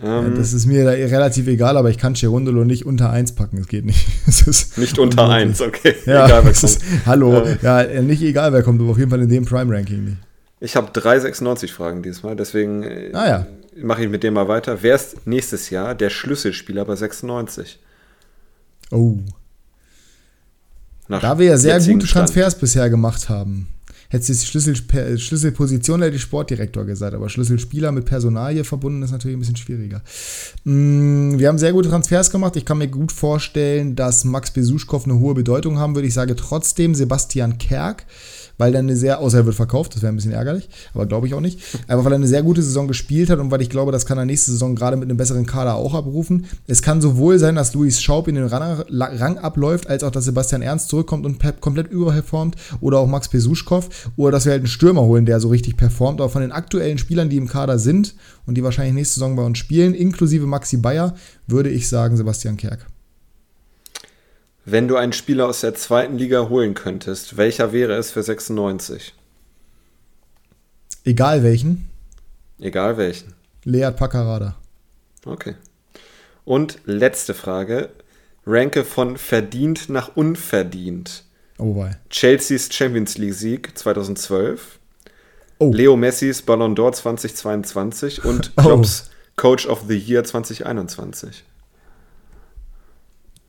Ähm, das ist mir relativ egal, aber ich kann Chirundolo nicht unter 1 packen. Es geht nicht. Es nicht unter 1, okay. Ja, egal, wer kommt. Ist, hallo, äh, ja, nicht egal, wer kommt, aber auf jeden Fall in dem Prime-Ranking nicht. Ich habe 396 Fragen diesmal, deswegen äh, ah, ja mache ich mit dem mal weiter. Wer ist nächstes Jahr der Schlüsselspieler bei 96? Oh. Nach da wir ja sehr gute Transfers Stand. bisher gemacht haben. Hätte es Schlüssel, Schlüsselposition ich Sportdirektor gesagt, aber Schlüsselspieler mit Personalie verbunden ist natürlich ein bisschen schwieriger. Mm, wir haben sehr gute Transfers gemacht. Ich kann mir gut vorstellen, dass Max Besuschkow eine hohe Bedeutung haben würde. Ich sage trotzdem Sebastian Kerk weil er eine sehr, außer er wird verkauft, das wäre ein bisschen ärgerlich, aber glaube ich auch nicht. Aber weil er eine sehr gute Saison gespielt hat und weil ich glaube, das kann er nächste Saison gerade mit einem besseren Kader auch abrufen. Es kann sowohl sein, dass Luis Schaub in den Rang, abläuft, als auch, dass Sebastian Ernst zurückkommt und komplett überperformt oder auch Max Pesuschkow oder dass wir halt einen Stürmer holen, der so richtig performt. Aber von den aktuellen Spielern, die im Kader sind und die wahrscheinlich nächste Saison bei uns spielen, inklusive Maxi Bayer, würde ich sagen Sebastian Kerk. Wenn du einen Spieler aus der zweiten Liga holen könntest, welcher wäre es für 96? Egal welchen. Egal welchen. Lead Paccarada. Okay. Und letzte Frage. Ranke von verdient nach unverdient. Oh wei. Chelseas Champions League Sieg 2012. Oh. Leo Messis Ballon d'Or 2022 und Klopps oh. Coach of the Year 2021.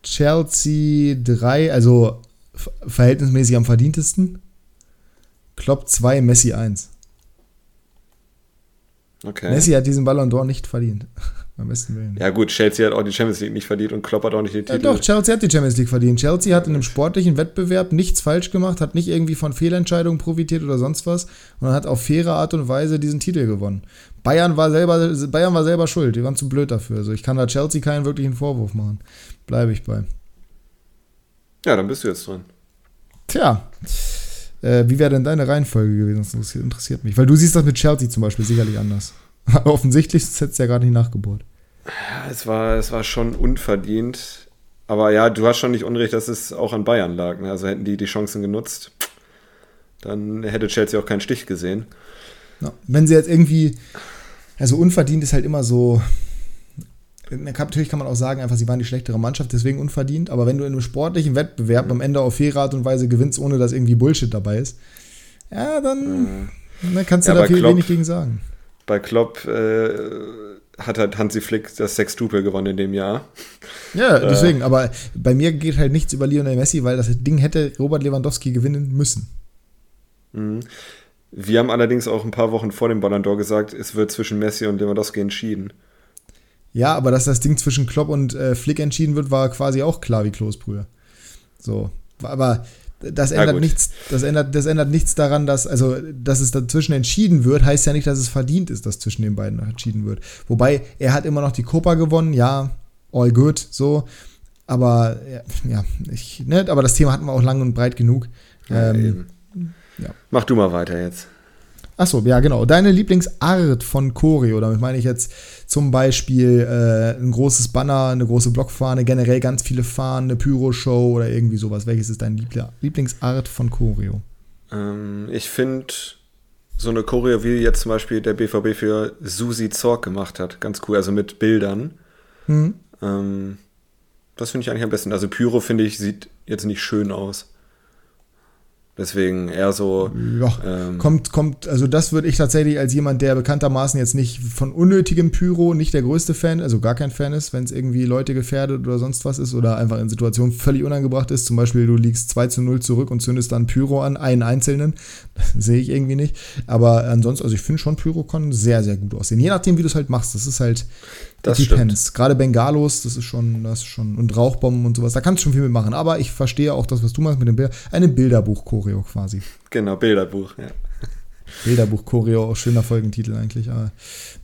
Chelsea 3, also verhältnismäßig am verdientesten. Klopp 2, Messi 1. Okay. Messi hat diesen Ballon d'Or nicht verdient. Am besten Willen. Ja, gut, Chelsea hat auch die Champions League nicht verdient und Klopp hat auch nicht die Titel. Ja, doch, Chelsea hat die Champions League verdient. Chelsea hat in einem sportlichen Wettbewerb nichts falsch gemacht, hat nicht irgendwie von Fehlentscheidungen profitiert oder sonst was und hat auf faire Art und Weise diesen Titel gewonnen. Bayern war selber, Bayern war selber schuld, die waren zu blöd dafür. Also ich kann da Chelsea keinen wirklichen Vorwurf machen. Bleibe ich bei. Ja, dann bist du jetzt dran. Tja. Äh, wie wäre denn deine Reihenfolge gewesen? Das interessiert, interessiert mich. Weil du siehst das mit Chelsea zum Beispiel sicherlich anders. Offensichtlich hättest du ja gerade nicht nachgebohrt. Ja, es war, es war schon unverdient. Aber ja, du hast schon nicht unrecht, dass es auch an Bayern lag. Ne? Also hätten die die Chancen genutzt, dann hätte Chelsea auch keinen Stich gesehen. Ja, wenn sie jetzt irgendwie, also unverdient ist halt immer so, natürlich kann man auch sagen, einfach sie waren die schlechtere Mannschaft, deswegen unverdient. Aber wenn du in einem sportlichen Wettbewerb mhm. am Ende auf faire Art und Weise gewinnst, ohne dass irgendwie Bullshit dabei ist, ja, dann, mhm. dann kannst du ja, da viel Klopp, wenig gegen sagen. Bei Klopp äh, hat halt Hansi Flick das Sextuple gewonnen in dem Jahr. Ja, äh. deswegen. Äh, aber bei mir geht halt nichts über Lionel Messi, weil das Ding hätte Robert Lewandowski gewinnen müssen. Mhm. Wir haben allerdings auch ein paar Wochen vor dem Ballon d'Or gesagt, es wird zwischen Messi und Lewandowski entschieden. Ja, aber dass das Ding zwischen Klopp und äh, Flick entschieden wird, war quasi auch klar wie Klosbrühe. So. Aber das ändert nichts, das ändert, das ändert nichts daran, dass, also, dass es dazwischen entschieden wird, heißt ja nicht, dass es verdient ist, dass zwischen den beiden entschieden wird. Wobei, er hat immer noch die Copa gewonnen, ja, all good, so. Aber, ja, ich, ne, aber das Thema hatten wir auch lang und breit genug. Ja, ähm, ja. Mach du mal weiter jetzt. Achso, ja, genau. Deine Lieblingsart von Choreo, damit meine ich jetzt zum Beispiel äh, ein großes Banner, eine große Blockfahne, generell ganz viele Fahnen, eine Pyro-Show oder irgendwie sowas. Welches ist deine Lieblingsart von Choreo? Ähm, ich finde so eine Choreo, wie jetzt zum Beispiel der BVB für Susi Zorg gemacht hat, ganz cool, also mit Bildern. Mhm. Ähm, das finde ich eigentlich am besten. Also Pyro, finde ich, sieht jetzt nicht schön aus. Deswegen eher so. Ja, ähm, kommt, kommt, also das würde ich tatsächlich als jemand, der bekanntermaßen jetzt nicht von unnötigem Pyro nicht der größte Fan, also gar kein Fan ist, wenn es irgendwie Leute gefährdet oder sonst was ist oder einfach in Situationen völlig unangebracht ist. Zum Beispiel, du liegst 2 zu 0 zurück und zündest dann Pyro an, einen einzelnen. Sehe ich irgendwie nicht. Aber ansonsten, also ich finde schon Pyro kann sehr, sehr gut aussehen. Je nachdem, wie du es halt machst. Das ist halt, das depends. Gerade Bengalos, das ist schon, das ist schon, und Rauchbomben und sowas, da kannst du schon viel mitmachen. Aber ich verstehe auch das, was du machst mit dem Bild, eine Bilderbuch-Choreo quasi. Genau, Bilderbuch, ja. Bilderbuch Choreo, auch schöner Folgentitel eigentlich. Aber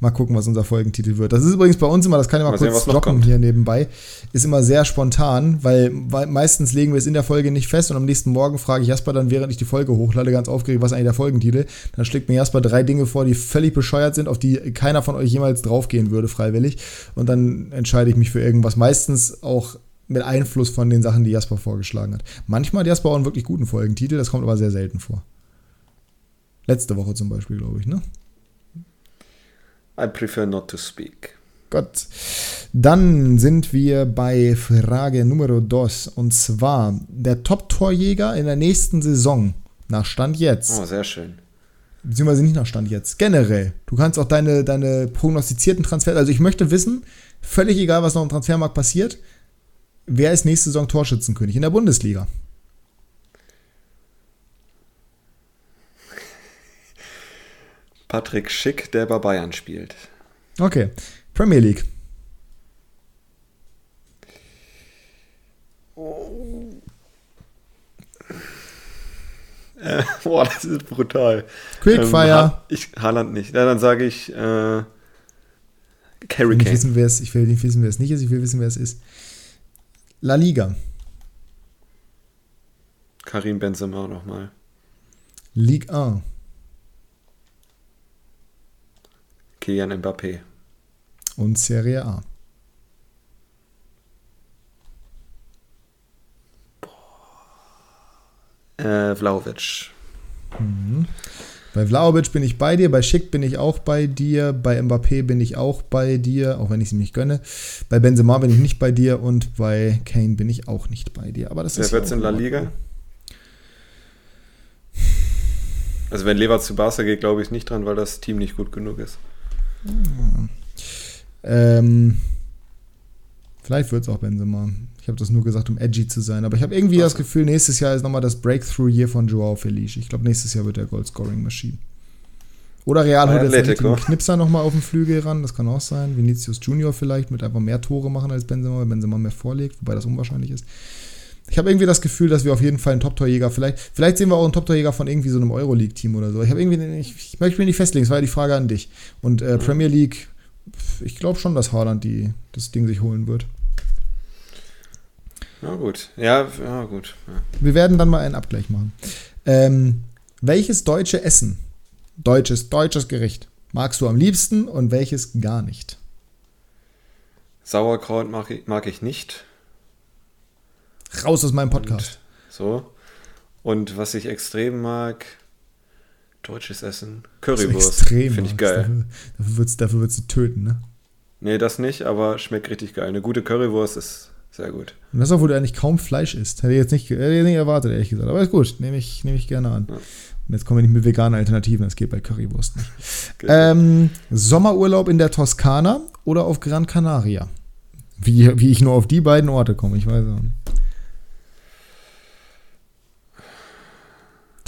mal gucken, was unser Folgentitel wird. Das ist übrigens bei uns immer, das kann ich mal, mal kurz sehen, droppen hier nebenbei, ist immer sehr spontan, weil, weil, meistens legen wir es in der Folge nicht fest und am nächsten Morgen frage ich Jasper dann, während ich die Folge hochlade, ganz aufgeregt, was ist eigentlich der Folgentitel. Dann schlägt mir Jasper drei Dinge vor, die völlig bescheuert sind, auf die keiner von euch jemals draufgehen würde, freiwillig. Und dann entscheide ich mich für irgendwas. Meistens auch mit Einfluss von den Sachen, die Jasper vorgeschlagen hat. Manchmal hat Jasper auch einen wirklich guten Folgentitel, das kommt aber sehr selten vor. Letzte Woche zum Beispiel, glaube ich, ne? I prefer not to speak. Gott. Dann sind wir bei Frage Numero dos. Und zwar der Top-Torjäger in der nächsten Saison. Nach Stand jetzt. Oh, sehr schön. Beziehungsweise nicht nach Stand jetzt. Generell. Du kannst auch deine, deine prognostizierten Transfers. Also ich möchte wissen, völlig egal, was noch im Transfermarkt passiert, wer ist nächste Saison Torschützenkönig in der Bundesliga? Patrick Schick, der bei Bayern spielt. Okay. Premier League. Äh, boah, das ist brutal. Quickfire. Ähm, ich, Haaland nicht. Ja, dann sage ich äh, Carry ich will, wissen, wer es, ich will nicht wissen, wer es nicht ist, ich will wissen, wer es ist. La Liga. Karim Benzema nochmal. Ligue 1. Kylian Mbappé. Und Serie A. Äh, Vlaovic. Mhm. Bei Vlaovic bin ich bei dir, bei Schick bin ich auch bei dir, bei Mbappé bin ich auch bei dir, auch wenn ich sie nicht gönne. Bei Benzema bin ich nicht bei dir und bei Kane bin ich auch nicht bei dir. Aber das Wer ist wird's in La Liga? Also wenn Lever zu Barca geht, glaube ich nicht dran, weil das Team nicht gut genug ist. Ja. Ähm, vielleicht wird es auch Benzema. Ich habe das nur gesagt, um edgy zu sein. Aber ich habe irgendwie also. das Gefühl, nächstes Jahr ist nochmal das Breakthrough-Year von Joao Felice. Ich glaube, nächstes Jahr wird der Goal-Scoring-Maschine. Oder Real holt jetzt den Knipser nochmal auf den Flügel ran, das kann auch sein. Vinicius Junior vielleicht mit einfach mehr Tore machen als Benzema, weil Benzema mehr vorlegt, wobei das unwahrscheinlich ist. Ich habe irgendwie das Gefühl, dass wir auf jeden Fall einen Top-Torjäger, vielleicht, vielleicht sehen wir auch einen Top-Torjäger von irgendwie so einem Euroleague-Team oder so. Ich habe irgendwie, ich, ich, möchte mich nicht festlegen, das war ja die Frage an dich. Und äh, Premier League, ich glaube schon, dass Haaland die, das Ding sich holen wird. Ja, gut. Ja, ja gut. Ja. Wir werden dann mal einen Abgleich machen. Ähm, welches deutsche Essen, deutsches, deutsches Gericht, magst du am liebsten und welches gar nicht? Sauerkraut mag ich, mag ich nicht. Raus aus meinem Podcast. Und so. Und was ich extrem mag, deutsches Essen. Currywurst. Finde ich geil. Dafür, dafür dafür würdest du töten, ne? Nee, das nicht, aber schmeckt richtig geil. Eine gute Currywurst ist sehr gut. Und das auch, wo du eigentlich kaum Fleisch isst. Hätte ich jetzt nicht, ich nicht erwartet, ehrlich gesagt. Aber ist gut, nehme ich, nehme ich gerne an. Ja. Und jetzt kommen wir nicht mit veganen Alternativen, das geht bei Currywurst nicht. Ähm, Sommerurlaub in der Toskana oder auf Gran Canaria? Wie, wie ich nur auf die beiden Orte komme, ich weiß auch nicht.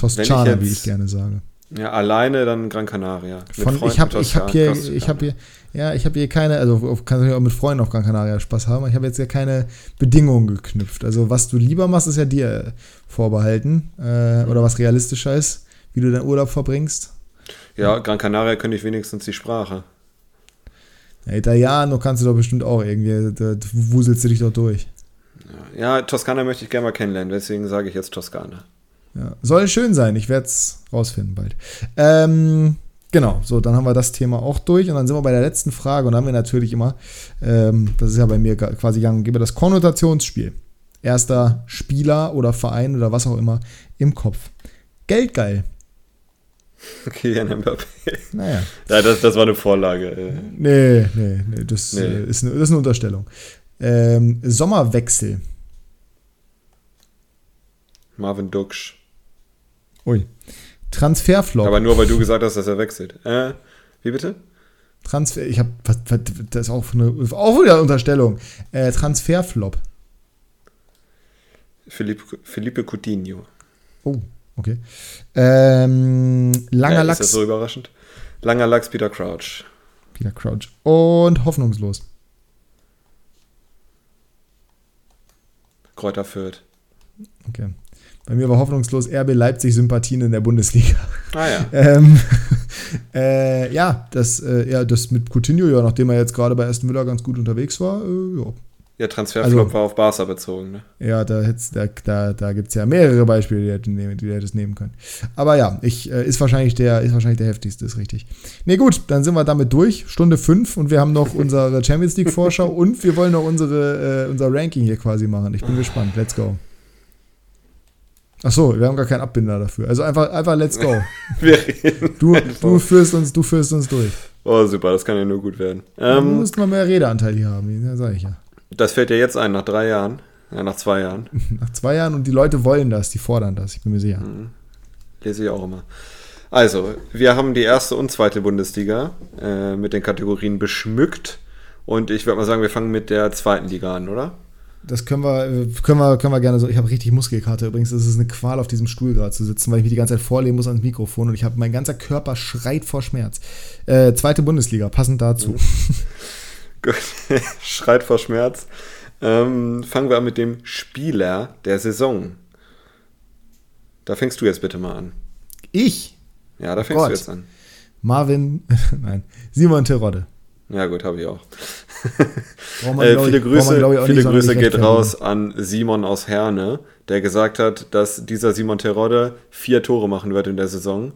Toskana, wie ich gerne sage. Ja, alleine dann Gran Canaria. Von, ich habe ich hab hier, ich hab hier, ja, ich habe hier keine, also kannst du auch mit Freunden auf Gran Canaria Spaß haben. Ich habe jetzt ja keine Bedingungen geknüpft. Also was du lieber machst, ist ja dir vorbehalten äh, oder was realistischer ist, wie du deinen Urlaub verbringst. Ja, Gran Canaria könnte ich wenigstens die Sprache. Ja, Italiano kannst du doch bestimmt auch irgendwie, da wuselst du dich doch durch. Ja, ja Toskana möchte ich gerne mal kennenlernen, deswegen sage ich jetzt Toskana. Ja. Soll schön sein, ich werde es rausfinden bald. Ähm, genau, so, dann haben wir das Thema auch durch und dann sind wir bei der letzten Frage und dann haben wir natürlich immer, ähm, das ist ja bei mir quasi gang und gäbe, das Konnotationsspiel. Erster Spieler oder Verein oder was auch immer im Kopf. Geldgeil. Kylian Mbappé. Naja. Ja, das, das war eine Vorlage. Äh. Nee, nee, nee, das, nee. Äh, ist, eine, das ist eine Unterstellung. Ähm, Sommerwechsel. Marvin Duksch. Ui. Transferflop. Aber nur weil du gesagt hast, dass er wechselt. Äh, wie bitte? Transfer, ich habe, das ist auch eine, auch wieder eine Unterstellung. Äh, Transferflop. Philippe, Felipe Coutinho. Oh, okay. Ähm, langer ja, Lachs. Ist das so überraschend? Langer Lachs, Peter Crouch. Peter Crouch. Und hoffnungslos. Kräuter Fürth. Okay. Bei mir war hoffnungslos RB Leipzig Sympathien in der Bundesliga. Ah ja. ähm, äh, ja, das, äh, ja, das mit Coutinho, ja, nachdem er jetzt gerade bei Aston Villa ganz gut unterwegs war, äh, ja. Ja, Transferflop also, war auf Barca bezogen, ne? Ja, da, da, da, da gibt es ja mehrere Beispiele, die hätten nehmen, die hättest nehmen können. Aber ja, ich, äh, ist, wahrscheinlich der, ist wahrscheinlich der heftigste, ist richtig. Ne, gut, dann sind wir damit durch. Stunde 5 und wir haben noch unsere Champions League-Vorschau und wir wollen noch unsere, äh, unser Ranking hier quasi machen. Ich bin gespannt. Let's go. Ach so, wir haben gar keinen Abbinder dafür. Also einfach, einfach let's go. wir reden du, du, führst uns, du führst uns durch. Oh, super, das kann ja nur gut werden. Ähm, du musst mal mehr Redeanteil hier haben, ja, sag ich ja. Das fällt ja jetzt ein, nach drei Jahren. Ja, nach zwei Jahren. nach zwei Jahren und die Leute wollen das, die fordern das, ich bin mir sicher. Mhm. Lese ich auch immer. Also, wir haben die erste und zweite Bundesliga äh, mit den Kategorien beschmückt. Und ich würde mal sagen, wir fangen mit der zweiten Liga an, oder? Das können wir, können wir, können wir gerne so. Ich habe richtig Muskelkarte übrigens. Es ist eine Qual, auf diesem Stuhl gerade zu sitzen, weil ich mich die ganze Zeit vorlegen muss ans Mikrofon und ich habe, mein ganzer Körper schreit vor Schmerz. Äh, zweite Bundesliga, passend dazu. Gut, schreit vor Schmerz. Ähm, fangen wir an mit dem Spieler der Saison. Da fängst du jetzt bitte mal an. Ich? Ja, da fängst oh du jetzt an. Marvin, nein, Simon Terodde. Ja, gut, habe ich auch. Äh, viele Grüße, man, viele Grüße geht raus an Simon aus Herne, der gesagt hat, dass dieser Simon Terodde vier Tore machen wird in der Saison.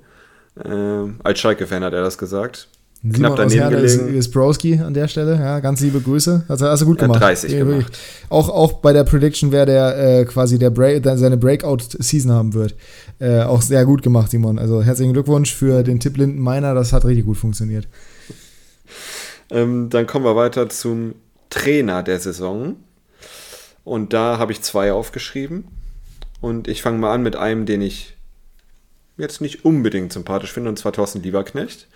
Ähm, als Schalke-Fan hat er das gesagt. Simon Knapp daneben aus Herne gelegen. Ist, ist Browski an der Stelle. Ja, ganz liebe Grüße. Hast hast du gut gemacht. Ja, 30 gemacht. Auch, auch bei der Prediction, wer der äh, quasi der Break, seine Breakout-Season haben wird. Äh, auch sehr gut gemacht, Simon. Also herzlichen Glückwunsch für den Tipp Linden Meiner. Das hat richtig gut funktioniert. Ähm, dann kommen wir weiter zum Trainer der Saison. Und da habe ich zwei aufgeschrieben. Und ich fange mal an mit einem, den ich jetzt nicht unbedingt sympathisch finde, und zwar Thorsten Lieberknecht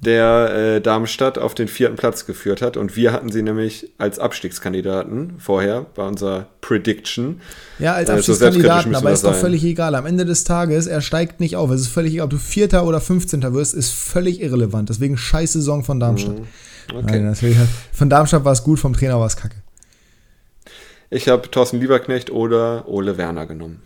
der äh, Darmstadt auf den vierten Platz geführt hat. Und wir hatten sie nämlich als Abstiegskandidaten vorher bei unserer Prediction. Ja, als Abstiegskandidaten, so aber ist doch völlig egal. Am Ende des Tages, er steigt nicht auf. Es ist völlig egal, ob du Vierter oder 15. wirst, ist völlig irrelevant. Deswegen scheiß Saison von Darmstadt. Mhm. Okay. Deswegen, von Darmstadt war es gut, vom Trainer war es kacke. Ich habe Thorsten Lieberknecht oder Ole Werner genommen.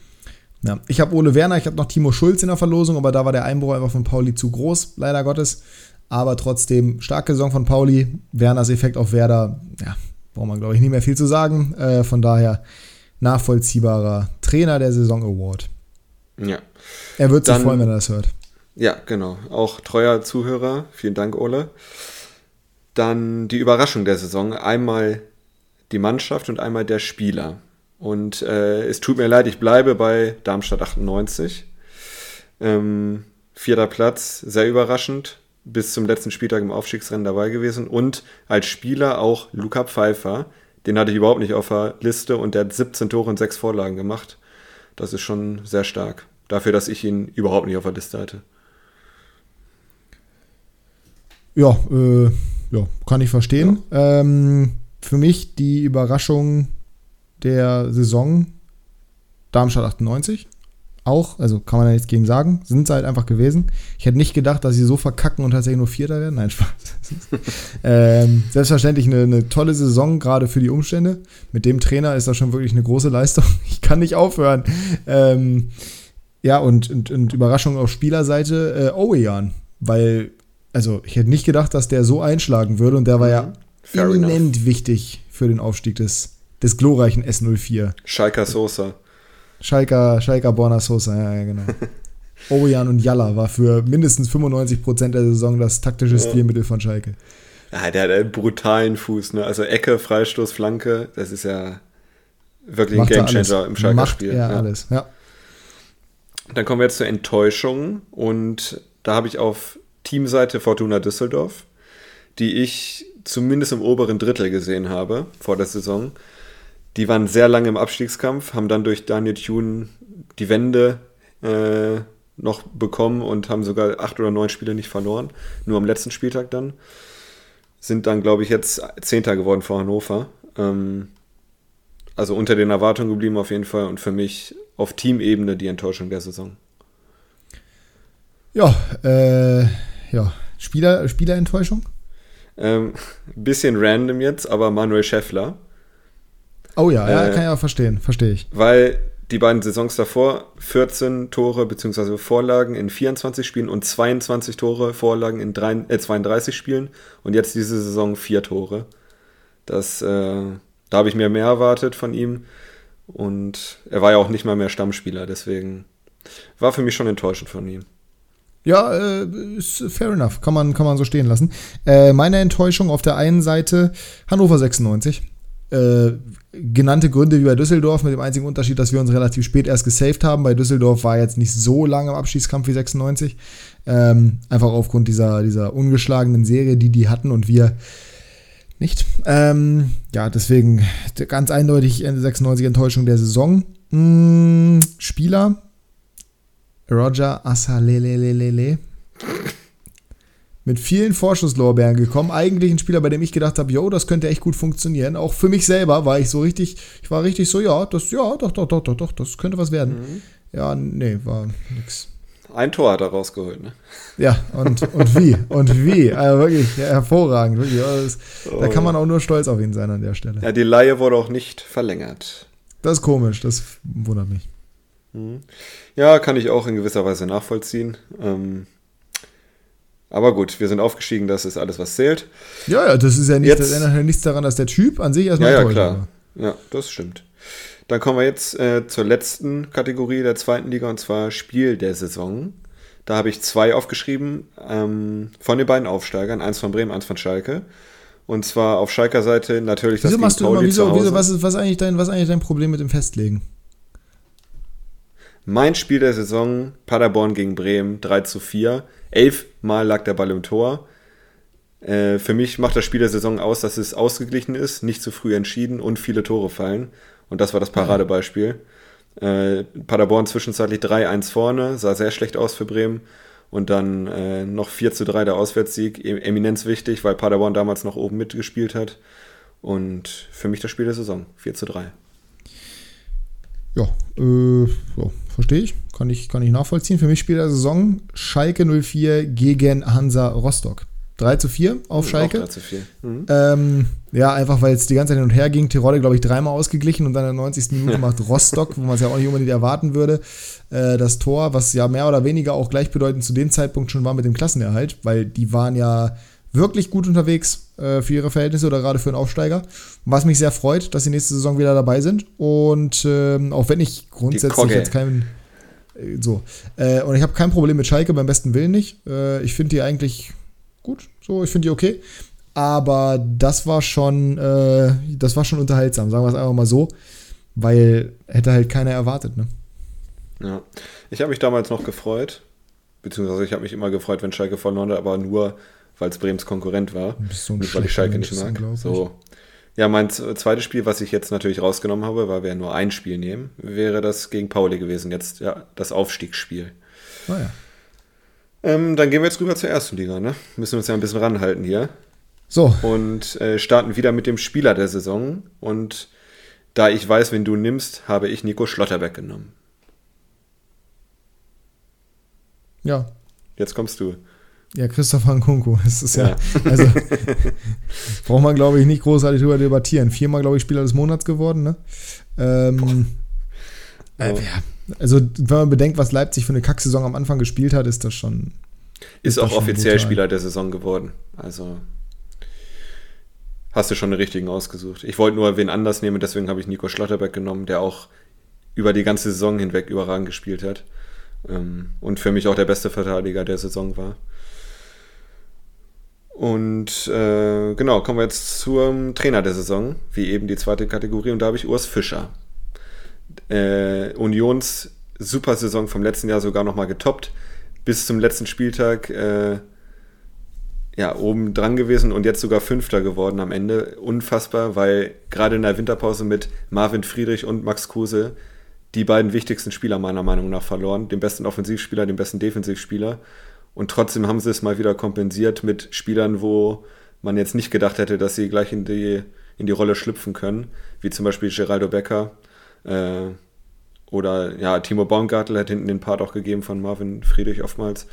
Ja, ich habe Ole Werner, ich habe noch Timo Schulz in der Verlosung, aber da war der Einbruch einfach von Pauli zu groß, leider Gottes aber trotzdem starke Saison von Pauli. Werners Effekt auf Werder, ja, braucht man glaube ich nicht mehr viel zu sagen. Äh, von daher nachvollziehbarer Trainer der Saison Award. Ja. Er wird sich Dann, freuen, wenn er das hört. Ja, genau. Auch treuer Zuhörer. Vielen Dank, Ole. Dann die Überraschung der Saison. Einmal die Mannschaft und einmal der Spieler. Und äh, es tut mir leid, ich bleibe bei Darmstadt 98. Ähm, vierter Platz, sehr überraschend bis zum letzten Spieltag im Aufstiegsrennen dabei gewesen und als Spieler auch Luca Pfeiffer. Den hatte ich überhaupt nicht auf der Liste und der hat 17 Tore und 6 Vorlagen gemacht. Das ist schon sehr stark. Dafür, dass ich ihn überhaupt nicht auf der Liste hatte. Ja, äh, ja kann ich verstehen. Ja. Ähm, für mich die Überraschung der Saison Darmstadt 98 auch, also kann man ja nichts gegen sagen, sind sie halt einfach gewesen. Ich hätte nicht gedacht, dass sie so verkacken und tatsächlich nur Vierter werden. Nein, Spaß. ähm, selbstverständlich eine, eine, tolle Saison, gerade für die Umstände. Mit dem Trainer ist das schon wirklich eine große Leistung. Ich kann nicht aufhören. Ähm, ja, und, und, und, Überraschung auf Spielerseite, äh, Owejan, weil, also ich hätte nicht gedacht, dass der so einschlagen würde und der war ja Fair eminent enough. wichtig für den Aufstieg des, des glorreichen S04. Schalker Sosa. Schalker, Schalker Borna Sosa, ja, ja genau. Ojan und Jalla war für mindestens 95% der Saison das taktische ja. Stilmittel von Schalke. Ja, der hat einen brutalen Fuß, ne? Also Ecke, Freistoß, Flanke, das ist ja wirklich Macht ein Gamechanger im Schalker Macht Spiel. Ja, ja, alles, ja. Dann kommen wir jetzt zur Enttäuschung und da habe ich auf Teamseite Fortuna Düsseldorf, die ich zumindest im oberen Drittel gesehen habe vor der Saison. Die waren sehr lange im Abstiegskampf, haben dann durch Daniel Thune die Wende äh, noch bekommen und haben sogar acht oder neun Spiele nicht verloren. Nur am letzten Spieltag dann. Sind dann, glaube ich, jetzt Zehnter geworden vor Hannover. Ähm, also unter den Erwartungen geblieben auf jeden Fall und für mich auf Teamebene die Enttäuschung der Saison. Ja, äh, ja. Spieler, Spielerenttäuschung? Ähm, bisschen random jetzt, aber Manuel Schäffler Oh ja, ja, äh, kann ich auch verstehen, verstehe ich. Weil die beiden Saisons davor 14 Tore bzw. Vorlagen in 24 Spielen und 22 Tore, Vorlagen in 3, äh, 32 Spielen und jetzt diese Saison vier Tore. Das, äh, da habe ich mir mehr erwartet von ihm und er war ja auch nicht mal mehr Stammspieler, deswegen war für mich schon enttäuschend von ihm. Ja, äh, ist fair enough, kann man, kann man so stehen lassen. Äh, meine Enttäuschung auf der einen Seite Hannover 96 äh, genannte Gründe wie bei Düsseldorf, mit dem einzigen Unterschied, dass wir uns relativ spät erst gesaved haben. Bei Düsseldorf war jetzt nicht so lange im Abschießkampf wie 96. Ähm, einfach aufgrund dieser, dieser ungeschlagenen Serie, die die hatten und wir nicht. Ähm, ja, deswegen ganz eindeutig 96 Enttäuschung der Saison. Hm, Spieler Roger Asalelelele mit vielen Vorschusslorbeeren gekommen. Eigentlich ein Spieler, bei dem ich gedacht habe, jo, das könnte echt gut funktionieren. Auch für mich selber war ich so richtig, ich war richtig so, ja, das, ja, doch, doch, doch, doch, doch, das könnte was werden. Mhm. Ja, nee, war nix. Ein Tor hat er rausgeholt, ne? Ja, und, und wie? Und wie? Also wirklich ja, hervorragend. Wirklich. Das, oh. Da kann man auch nur stolz auf ihn sein an der Stelle. Ja, die Laie wurde auch nicht verlängert. Das ist komisch, das wundert mich. Mhm. Ja, kann ich auch in gewisser Weise nachvollziehen. Ähm, aber gut, wir sind aufgestiegen, das ist alles, was zählt. Ja, ja, das ist ja nicht, jetzt, das ändert ja nichts daran, dass der Typ an sich erstmal ja, ja, klar. War. Ja, das stimmt. Dann kommen wir jetzt äh, zur letzten Kategorie der zweiten Liga und zwar Spiel der Saison. Da habe ich zwei aufgeschrieben ähm, von den beiden Aufsteigern, eins von Bremen, eins von Schalke. Und zwar auf Schalker Seite natürlich wieso das machst du immer, wieso, wieso, was ist was eigentlich dein, was ist eigentlich dein Problem mit dem Festlegen? Mein Spiel der Saison, Paderborn gegen Bremen, 3 zu 4. Elfmal lag der Ball im Tor. Äh, für mich macht das Spiel der Saison aus, dass es ausgeglichen ist, nicht zu früh entschieden und viele Tore fallen. Und das war das Paradebeispiel. Äh, Paderborn zwischenzeitlich 3-1 vorne, sah sehr schlecht aus für Bremen. Und dann äh, noch 4 zu 3 der Auswärtssieg. Eminenz wichtig, weil Paderborn damals noch oben mitgespielt hat. Und für mich das Spiel der Saison, 4 zu 3. Ja, äh, so, verstehe ich. Kann, ich. kann ich nachvollziehen. Für mich Spiel der Saison Schalke 04 gegen Hansa Rostock. 3 zu 4 auf mhm, Schalke. 3 zu 4. Mhm. Ähm, ja, einfach weil es die ganze Zeit hin und her ging. Tirol, glaube ich, dreimal ausgeglichen und dann in der 90. Minute macht Rostock, wo man es ja auch nicht unbedingt erwarten würde, äh, das Tor, was ja mehr oder weniger auch gleichbedeutend zu dem Zeitpunkt schon war mit dem Klassenerhalt, weil die waren ja wirklich gut unterwegs äh, für ihre Verhältnisse oder gerade für einen Aufsteiger. Was mich sehr freut, dass sie nächste Saison wieder dabei sind. Und ähm, auch wenn ich grundsätzlich jetzt kein. Äh, so. Äh, und ich habe kein Problem mit Schalke, beim besten Willen nicht. Äh, ich finde die eigentlich gut. So, ich finde die okay. Aber das war schon, äh, das war schon unterhaltsam, sagen wir es einfach mal so. Weil hätte halt keiner erwartet, ne? Ja. Ich habe mich damals noch gefreut. Beziehungsweise ich habe mich immer gefreut, wenn Schalke verloren hat, aber nur, weil es Brems Konkurrent war. So nicht, weil ich Schalke nicht mag. So. Ja, mein zweites Spiel, was ich jetzt natürlich rausgenommen habe, weil wir ja nur ein Spiel nehmen, wäre das gegen Pauli gewesen. Jetzt ja das Aufstiegsspiel. Oh ja. Ähm, dann gehen wir jetzt rüber zur ersten Liga, ne? Müssen wir uns ja ein bisschen ranhalten hier. So. Und äh, starten wieder mit dem Spieler der Saison. Und da ich weiß, wen du nimmst, habe ich Nico Schlotterbeck genommen. Ja. Jetzt kommst du. Ja, Christopher Nkunku. Das ist ja, ja. also braucht man, glaube ich, nicht großartig drüber debattieren. Viermal, glaube ich, Spieler des Monats geworden, ne? Ähm, äh, ja, also, wenn man bedenkt, was Leipzig für eine Kacksaison am Anfang gespielt hat, ist das schon. Ist, ist auch offiziell brutal. Spieler der Saison geworden. Also. Hast du schon den richtigen ausgesucht. Ich wollte nur wen anders nehmen, deswegen habe ich Nico Schlotterbeck genommen, der auch über die ganze Saison hinweg überragend gespielt hat. Ähm, und für mich auch der beste Verteidiger der Saison war. Und äh, genau, kommen wir jetzt zum Trainer der Saison, wie eben die zweite Kategorie. Und da habe ich Urs Fischer äh, Unions Supersaison vom letzten Jahr sogar nochmal getoppt. Bis zum letzten Spieltag äh, ja, oben dran gewesen und jetzt sogar Fünfter geworden am Ende. Unfassbar, weil gerade in der Winterpause mit Marvin Friedrich und Max Kruse die beiden wichtigsten Spieler meiner Meinung nach verloren. Den besten Offensivspieler, den besten Defensivspieler. Und trotzdem haben sie es mal wieder kompensiert mit Spielern, wo man jetzt nicht gedacht hätte, dass sie gleich in die, in die Rolle schlüpfen können. Wie zum Beispiel Geraldo Becker, äh, oder ja, Timo Baumgartel hat hinten den Part auch gegeben von Marvin Friedrich oftmals.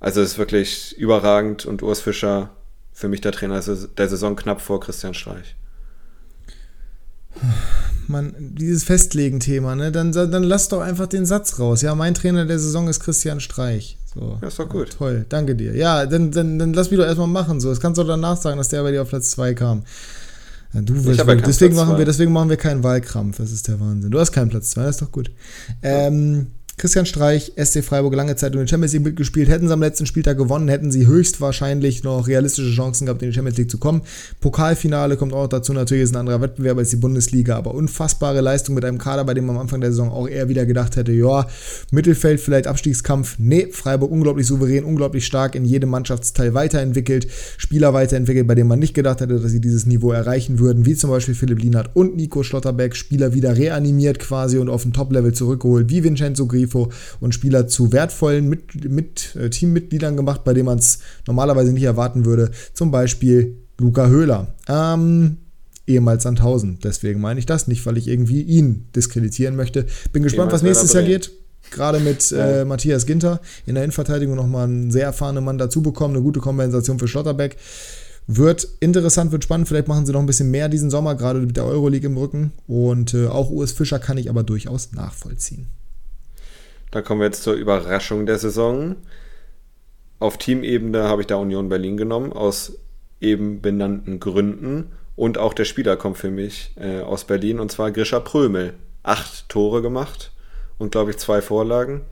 Also es ist wirklich überragend und Urs Fischer für mich der Trainer der Saison knapp vor Christian Streich. Man, dieses Festlegen-Thema, ne? Dann, dann lass doch einfach den Satz raus. Ja, mein Trainer der Saison ist Christian Streich. So. Ja, ist doch gut. toll, danke dir. Ja, dann, dann, dann lass mich doch erstmal machen. So. Das kannst du danach sagen, dass der bei dir auf Platz 2 kam. Ja, du willst, ja deswegen, machen wir, deswegen machen wir keinen Wahlkrampf. Das ist der Wahnsinn. Du hast keinen Platz 2, das ist doch gut. Ähm, Christian Streich, SC Freiburg lange Zeit in der Champions League mitgespielt. Hätten sie am letzten Spieltag gewonnen, hätten sie höchstwahrscheinlich noch realistische Chancen gehabt, in die Champions League zu kommen. Pokalfinale kommt auch dazu. Natürlich ist ein anderer Wettbewerb als die Bundesliga, aber unfassbare Leistung mit einem Kader, bei dem man am Anfang der Saison auch eher wieder gedacht hätte, ja, Mittelfeld, vielleicht Abstiegskampf. Nee, Freiburg unglaublich souverän, unglaublich stark in jedem Mannschaftsteil weiterentwickelt, Spieler weiterentwickelt, bei denen man nicht gedacht hätte, dass sie dieses Niveau erreichen würden, wie zum Beispiel Philipp Lienhardt und Nico Schlotterbeck, Spieler wieder reanimiert quasi und auf ein Top-Level zurückgeholt, wie Vincenzo Grifo und Spieler zu wertvollen mit, mit äh, Teammitgliedern gemacht, bei denen man es normalerweise nicht erwarten würde. Zum Beispiel Luca Höhler. Ähm, ehemals Sandhausen. Deswegen meine ich das nicht, weil ich irgendwie ihn diskreditieren möchte. Bin gespannt, was nächstes Jahr geht. Gerade mit ja. äh, Matthias Ginter in der Innenverteidigung nochmal einen sehr erfahrenen Mann dazu bekommen. Eine gute Kompensation für Schlotterbeck. Wird interessant, wird spannend. Vielleicht machen sie noch ein bisschen mehr diesen Sommer, gerade mit der Euroleague im Rücken. Und äh, auch Urs Fischer kann ich aber durchaus nachvollziehen. Dann kommen wir jetzt zur Überraschung der Saison. Auf Teamebene habe ich da Union Berlin genommen, aus eben benannten Gründen. Und auch der Spieler kommt für mich äh, aus Berlin, und zwar Grisha Prömel. Acht Tore gemacht und, glaube ich, zwei Vorlagen.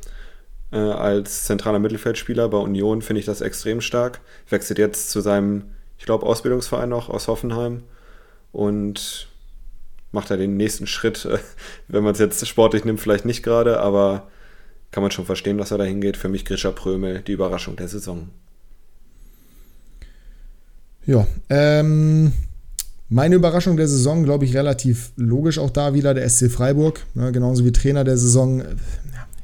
Äh, als zentraler Mittelfeldspieler bei Union finde ich das extrem stark. Wechselt jetzt zu seinem, ich glaube, Ausbildungsverein noch aus Hoffenheim und macht er den nächsten Schritt. Wenn man es jetzt sportlich nimmt, vielleicht nicht gerade, aber kann man schon verstehen, dass er da hingeht. Für mich Grisha Prömel, die Überraschung der Saison. Ja, ähm, meine Überraschung der Saison, glaube ich, relativ logisch auch da wieder der SC Freiburg. Ne, genauso wie Trainer der Saison.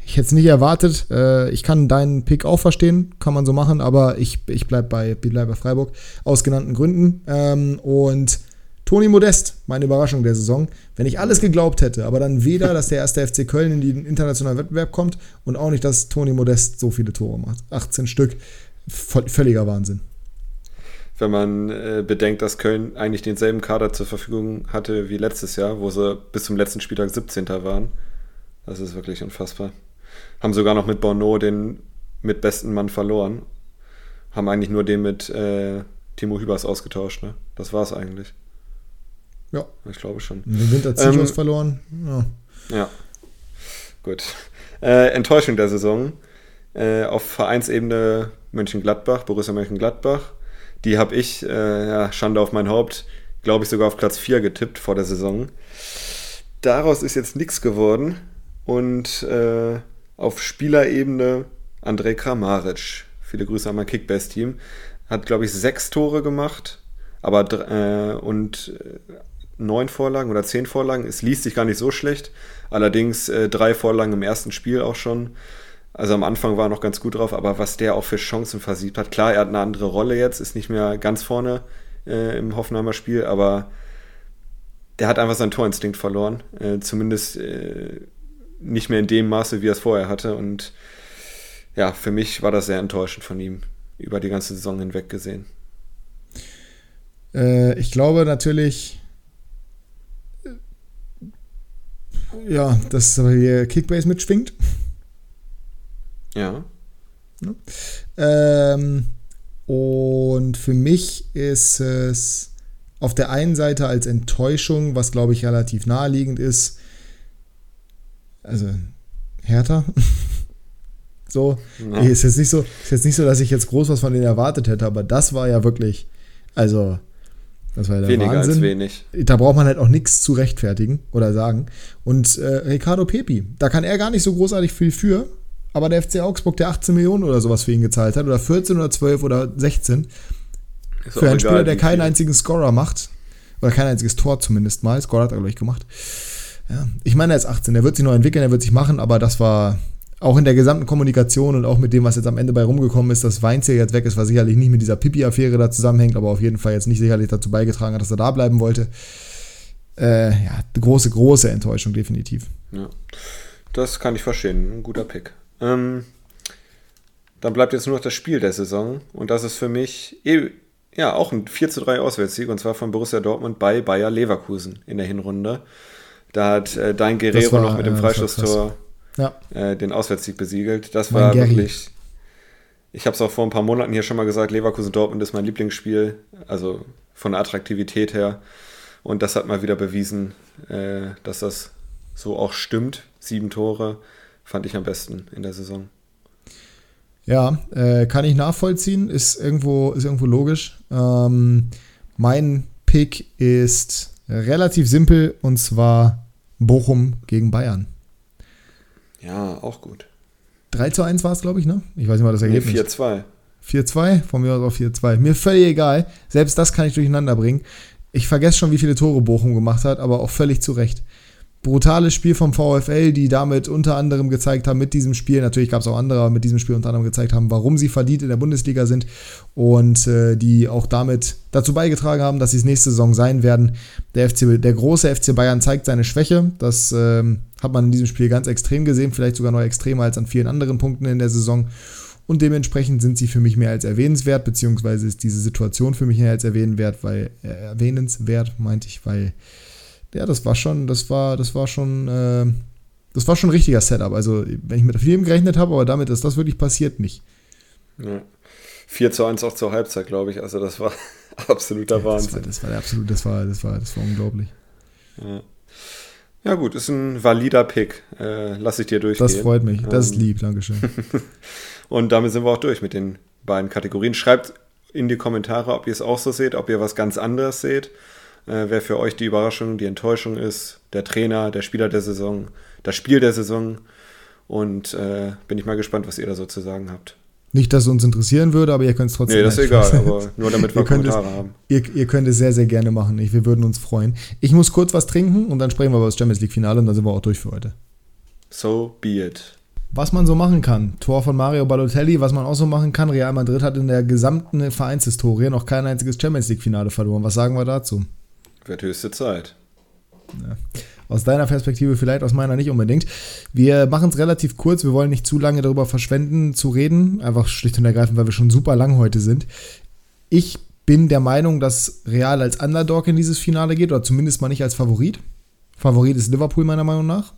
Ich hätte es nicht erwartet. Äh, ich kann deinen Pick auch verstehen, kann man so machen, aber ich, ich bleibe bei, bleib bei Freiburg aus genannten Gründen. Ähm, und Toni Modest, meine Überraschung der Saison. Wenn ich alles geglaubt hätte, aber dann weder, dass der erste FC Köln in den internationalen Wettbewerb kommt und auch nicht, dass Toni Modest so viele Tore macht. 18 Stück, völliger Wahnsinn. Wenn man äh, bedenkt, dass Köln eigentlich denselben Kader zur Verfügung hatte wie letztes Jahr, wo sie bis zum letzten Spieltag 17. waren. Das ist wirklich unfassbar. Haben sogar noch mit Borneau den mit besten Mann verloren. Haben eigentlich nur den mit äh, Timo Hübers ausgetauscht. Ne? Das war es eigentlich. Ja. Ich glaube schon. Den Winter Zichos ähm, verloren. Ja. ja. Gut. Äh, Enttäuschung der Saison. Äh, auf Vereinsebene Mönchengladbach, Borussia Mönchengladbach. Die habe ich, äh, ja, Schande auf mein Haupt, glaube ich sogar auf Platz 4 getippt vor der Saison. Daraus ist jetzt nichts geworden. Und äh, auf Spielerebene Andrej Kramaric. Viele Grüße an mein Kickbase-Team. Hat, glaube ich, sechs Tore gemacht. Aber äh, und äh, neun Vorlagen oder zehn Vorlagen. Es liest sich gar nicht so schlecht. Allerdings äh, drei Vorlagen im ersten Spiel auch schon. Also am Anfang war er noch ganz gut drauf, aber was der auch für Chancen versiebt hat. Klar, er hat eine andere Rolle jetzt, ist nicht mehr ganz vorne äh, im Hoffenheimer Spiel, aber der hat einfach seinen Torinstinkt verloren. Äh, zumindest äh, nicht mehr in dem Maße, wie er es vorher hatte. Und ja, für mich war das sehr enttäuschend von ihm über die ganze Saison hinweg gesehen. Äh, ich glaube natürlich, ja, dass hier Kickbase mitschwingt. Ja. ja. Ähm, und für mich ist es auf der einen Seite als Enttäuschung, was glaube ich relativ naheliegend ist, also härter. so, ja. ist jetzt nicht so, ist jetzt nicht so, dass ich jetzt groß was von denen erwartet hätte, aber das war ja wirklich, also das war ja der Weniger Wahnsinn. als wenig. Da braucht man halt auch nichts zu rechtfertigen oder sagen. Und äh, Ricardo Pepi, da kann er gar nicht so großartig viel für, aber der FC Augsburg, der 18 Millionen oder sowas für ihn gezahlt hat, oder 14 oder 12 oder 16, Ist für einen Spieler, der keinen einzigen Scorer macht, oder kein einziges Tor zumindest mal, Scorer hat er, glaube ich, gemacht. Ja, ich meine, er ist 18, der wird sich noch entwickeln, er wird sich machen, aber das war, auch in der gesamten Kommunikation und auch mit dem, was jetzt am Ende bei rumgekommen ist, dass Weinziel jetzt weg ist, was sicherlich nicht mit dieser Pipi-Affäre da zusammenhängt, aber auf jeden Fall jetzt nicht sicherlich dazu beigetragen hat, dass er da bleiben wollte. Äh, ja, große, große Enttäuschung, definitiv. Ja, das kann ich verstehen. Ein guter Pick. Ähm, dann bleibt jetzt nur noch das Spiel der Saison und das ist für mich eh, ja auch ein 4 zu 3 Auswärtssieg und zwar von Borussia Dortmund bei Bayer Leverkusen in der Hinrunde. Da hat äh, Dein Guerrero war, noch mit dem Freistoßtor ja. äh, den Auswärtssieg besiegelt. Das war wirklich. Ich habe es auch vor ein paar Monaten hier schon mal gesagt, Leverkusen-Dortmund ist mein Lieblingsspiel, also von der Attraktivität her. Und das hat mal wieder bewiesen, äh, dass das so auch stimmt. Sieben Tore fand ich am besten in der Saison. Ja, äh, kann ich nachvollziehen, ist irgendwo, ist irgendwo logisch. Ähm, mein Pick ist relativ simpel und zwar Bochum gegen Bayern. Ja, auch gut. 3 zu 1 war es, glaube ich, ne? Ich weiß nicht mal das Ergebnis. Nee, 4-2. 4-2, von mir aus auch 4-2. Mir völlig egal. Selbst das kann ich durcheinander bringen. Ich vergesse schon, wie viele Tore Bochum gemacht hat, aber auch völlig zu Recht brutales Spiel vom VfL, die damit unter anderem gezeigt haben, mit diesem Spiel, natürlich gab es auch andere, aber mit diesem Spiel unter anderem gezeigt haben, warum sie verdient in der Bundesliga sind und äh, die auch damit dazu beigetragen haben, dass sie es nächste Saison sein werden. Der, FC, der große FC Bayern zeigt seine Schwäche. Das ähm, hat man in diesem Spiel ganz extrem gesehen, vielleicht sogar noch extremer als an vielen anderen Punkten in der Saison. Und dementsprechend sind sie für mich mehr als erwähnenswert, beziehungsweise ist diese Situation für mich mehr als erwähnenswert, weil äh, erwähnenswert meinte ich, weil ja, das war schon, das war, das war schon, äh, Das war schon ein richtiger Setup. Also, wenn ich mit vielem gerechnet habe, aber damit, dass das wirklich passiert, nicht. Ja. 4 zu 1 auch zur Halbzeit, glaube ich. Also, das war absoluter ja, Wahnsinn. Das war, das war absolut, das war, das war, das war unglaublich. Ja. Ja, gut, ist ein valider Pick. Äh, lass ich dir durchgehen. Das freut mich. Das ist ähm, lieb, Dankeschön. und damit sind wir auch durch mit den beiden Kategorien. Schreibt in die Kommentare, ob ihr es auch so seht, ob ihr was ganz anderes seht. Äh, wer für euch die Überraschung, die Enttäuschung ist, der Trainer, der Spieler der Saison, das Spiel der Saison. Und äh, bin ich mal gespannt, was ihr da so zu sagen habt. Nicht, dass es uns interessieren würde, aber ihr könnt es trotzdem. Nee, das ist egal, aber nur damit wir Kommentare es, haben. Ihr, ihr, könnt es sehr, sehr gerne machen. Ich, wir würden uns freuen. Ich muss kurz was trinken und dann sprechen wir über das Champions League-Finale und dann sind wir auch durch für heute. So be it. Was man so machen kann. Tor von Mario Balotelli, was man auch so machen kann. Real Madrid hat in der gesamten Vereinshistorie noch kein einziges Champions League-Finale verloren. Was sagen wir dazu? Wird höchste Zeit. Ja. Aus deiner Perspektive vielleicht, aus meiner nicht unbedingt. Wir machen es relativ kurz. Wir wollen nicht zu lange darüber verschwenden, zu reden. Einfach schlicht und ergreifend, weil wir schon super lang heute sind. Ich bin der Meinung, dass Real als Underdog in dieses Finale geht, oder zumindest mal nicht als Favorit. Favorit ist Liverpool, meiner Meinung nach.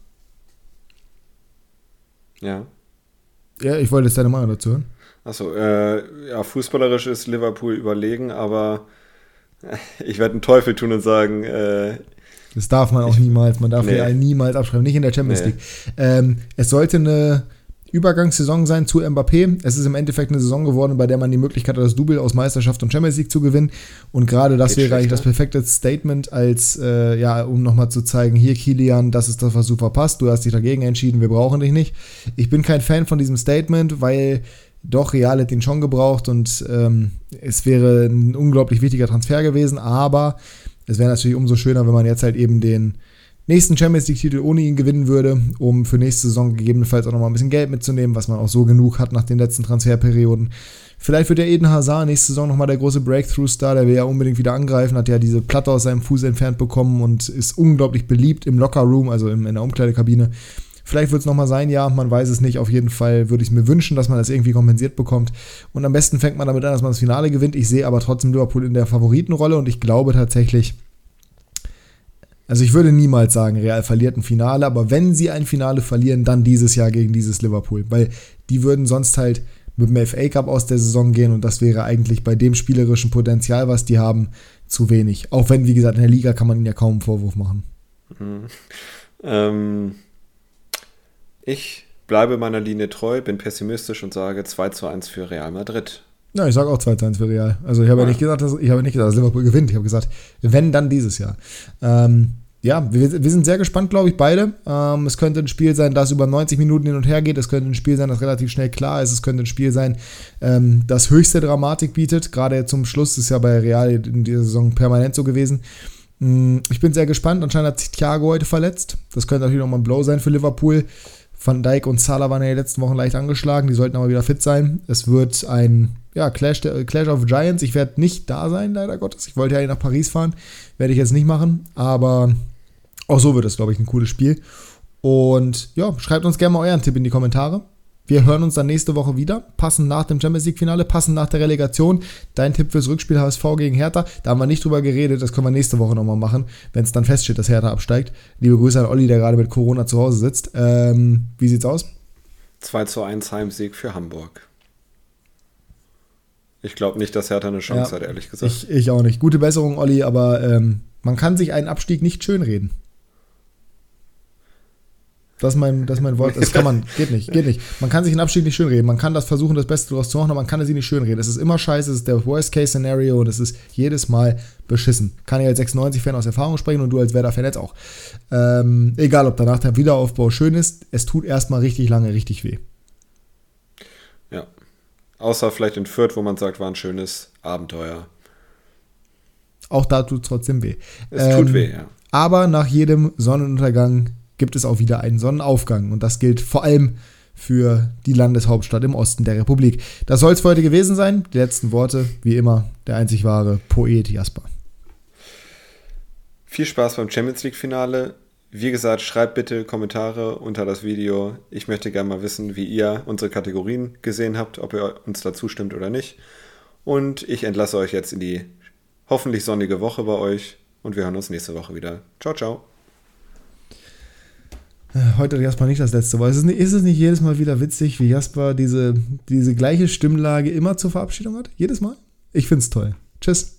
Ja. Ja, ich wollte jetzt deine Meinung dazu hören. Achso, äh, ja, fußballerisch ist Liverpool überlegen, aber ich werde einen Teufel tun und sagen, äh, das darf man auch niemals. Man darf nee. Real niemals abschreiben, nicht in der Champions nee. League. Ähm, es sollte eine Übergangssaison sein zu Mbappé. Es ist im Endeffekt eine Saison geworden, bei der man die Möglichkeit hat, das Double aus Meisterschaft und Champions League zu gewinnen. Und gerade das Geht wäre eigentlich das perfekte Statement, als äh, ja, um nochmal zu zeigen, hier Kilian, das ist das, was du verpasst. Du hast dich dagegen entschieden, wir brauchen dich nicht. Ich bin kein Fan von diesem Statement, weil doch, Real hat ihn schon gebraucht und ähm, es wäre ein unglaublich wichtiger Transfer gewesen, aber es wäre natürlich umso schöner, wenn man jetzt halt eben den nächsten Champions League-Titel ohne ihn gewinnen würde, um für nächste Saison gegebenenfalls auch nochmal ein bisschen Geld mitzunehmen, was man auch so genug hat nach den letzten Transferperioden. Vielleicht wird der Eden Hazard nächste Saison nochmal der große Breakthrough-Star, der will ja unbedingt wieder angreifen, hat ja diese Platte aus seinem Fuß entfernt bekommen und ist unglaublich beliebt im Locker-Room, also in der Umkleidekabine. Vielleicht wird es nochmal sein, ja, man weiß es nicht. Auf jeden Fall würde ich mir wünschen, dass man das irgendwie kompensiert bekommt. Und am besten fängt man damit an, dass man das Finale gewinnt. Ich sehe aber trotzdem Liverpool in der Favoritenrolle und ich glaube tatsächlich, also ich würde niemals sagen, Real verliert ein Finale, aber wenn sie ein Finale verlieren, dann dieses Jahr gegen dieses Liverpool, weil die würden sonst halt mit dem FA Cup aus der Saison gehen und das wäre eigentlich bei dem spielerischen Potenzial, was die haben, zu wenig. Auch wenn, wie gesagt, in der Liga kann man ihnen ja kaum einen Vorwurf machen. Mhm. Ähm, ich bleibe meiner Linie treu, bin pessimistisch und sage 2 zu 1 für Real Madrid. Ja, ich sage auch 2 zu 1 für Real. Also ich habe ja. nicht gesagt, dass, ich habe nicht gesagt, dass Liverpool gewinnt. Ich habe gesagt, wenn, dann dieses Jahr. Ähm, ja, wir, wir, sind sehr gespannt, glaube ich, beide. Ähm, es könnte ein Spiel sein, das über 90 Minuten hin und her geht. Es könnte ein Spiel sein, das relativ schnell klar ist. Es könnte ein Spiel sein, ähm, das höchste Dramatik bietet. Gerade zum Schluss ist ja bei Real in dieser Saison permanent so gewesen. Mm, ich bin sehr gespannt. Anscheinend hat sich Thiago heute verletzt. Das könnte natürlich nochmal ein Blow sein für Liverpool. Van Dijk und Salah waren ja die letzten Wochen leicht angeschlagen, die sollten aber wieder fit sein. Es wird ein ja, Clash, Clash of Giants. Ich werde nicht da sein, leider Gottes. Ich wollte ja nach Paris fahren, werde ich jetzt nicht machen, aber auch so wird es, glaube ich, ein cooles Spiel. Und ja, schreibt uns gerne mal euren Tipp in die Kommentare. Wir hören uns dann nächste Woche wieder, passend nach dem Champions League-Finale, passend nach der Relegation. Dein Tipp fürs Rückspiel HSV gegen Hertha. Da haben wir nicht drüber geredet, das können wir nächste Woche nochmal machen, wenn es dann feststeht, dass Hertha absteigt. Liebe Grüße an Olli, der gerade mit Corona zu Hause sitzt. Ähm, wie sieht's aus? 2 zu 1 Heimsieg für Hamburg. Ich glaube nicht, dass Hertha eine Chance ja, hat, ehrlich gesagt. Ich, ich, auch nicht. Gute Besserung, Olli, aber ähm, man kann sich einen Abstieg nicht schönreden. Das ist mein, das ist mein Wort. Das kann man, geht nicht, geht nicht. Man kann sich einen Abstieg nicht schönreden. Man kann das versuchen, das Beste daraus zu machen, aber man kann es nicht schönreden. Es ist immer scheiße, es ist der Worst-Case-Szenario und es ist jedes Mal beschissen. Kann ich als 96-Fan aus Erfahrung sprechen und du als Werder-Fan jetzt auch. Ähm, egal, ob danach der Wiederaufbau schön ist, es tut erstmal richtig lange richtig weh. Ja. Außer vielleicht in Fürth, wo man sagt, war ein schönes Abenteuer. Auch da tut es trotzdem weh. Es ähm, tut weh, ja. Aber nach jedem Sonnenuntergang gibt es auch wieder einen Sonnenaufgang. Und das gilt vor allem für die Landeshauptstadt im Osten der Republik. Das soll es für heute gewesen sein. Die letzten Worte, wie immer, der einzig wahre Poet Jasper. Viel Spaß beim Champions League-Finale. Wie gesagt, schreibt bitte Kommentare unter das Video. Ich möchte gerne mal wissen, wie ihr unsere Kategorien gesehen habt, ob ihr uns dazu stimmt oder nicht. Und ich entlasse euch jetzt in die hoffentlich sonnige Woche bei euch und wir hören uns nächste Woche wieder. Ciao, ciao. Heute Jasper nicht das letzte Wort. Ist es nicht, ist es nicht jedes Mal wieder witzig, wie Jasper diese, diese gleiche Stimmlage immer zur Verabschiedung hat? Jedes Mal? Ich find's toll. Tschüss.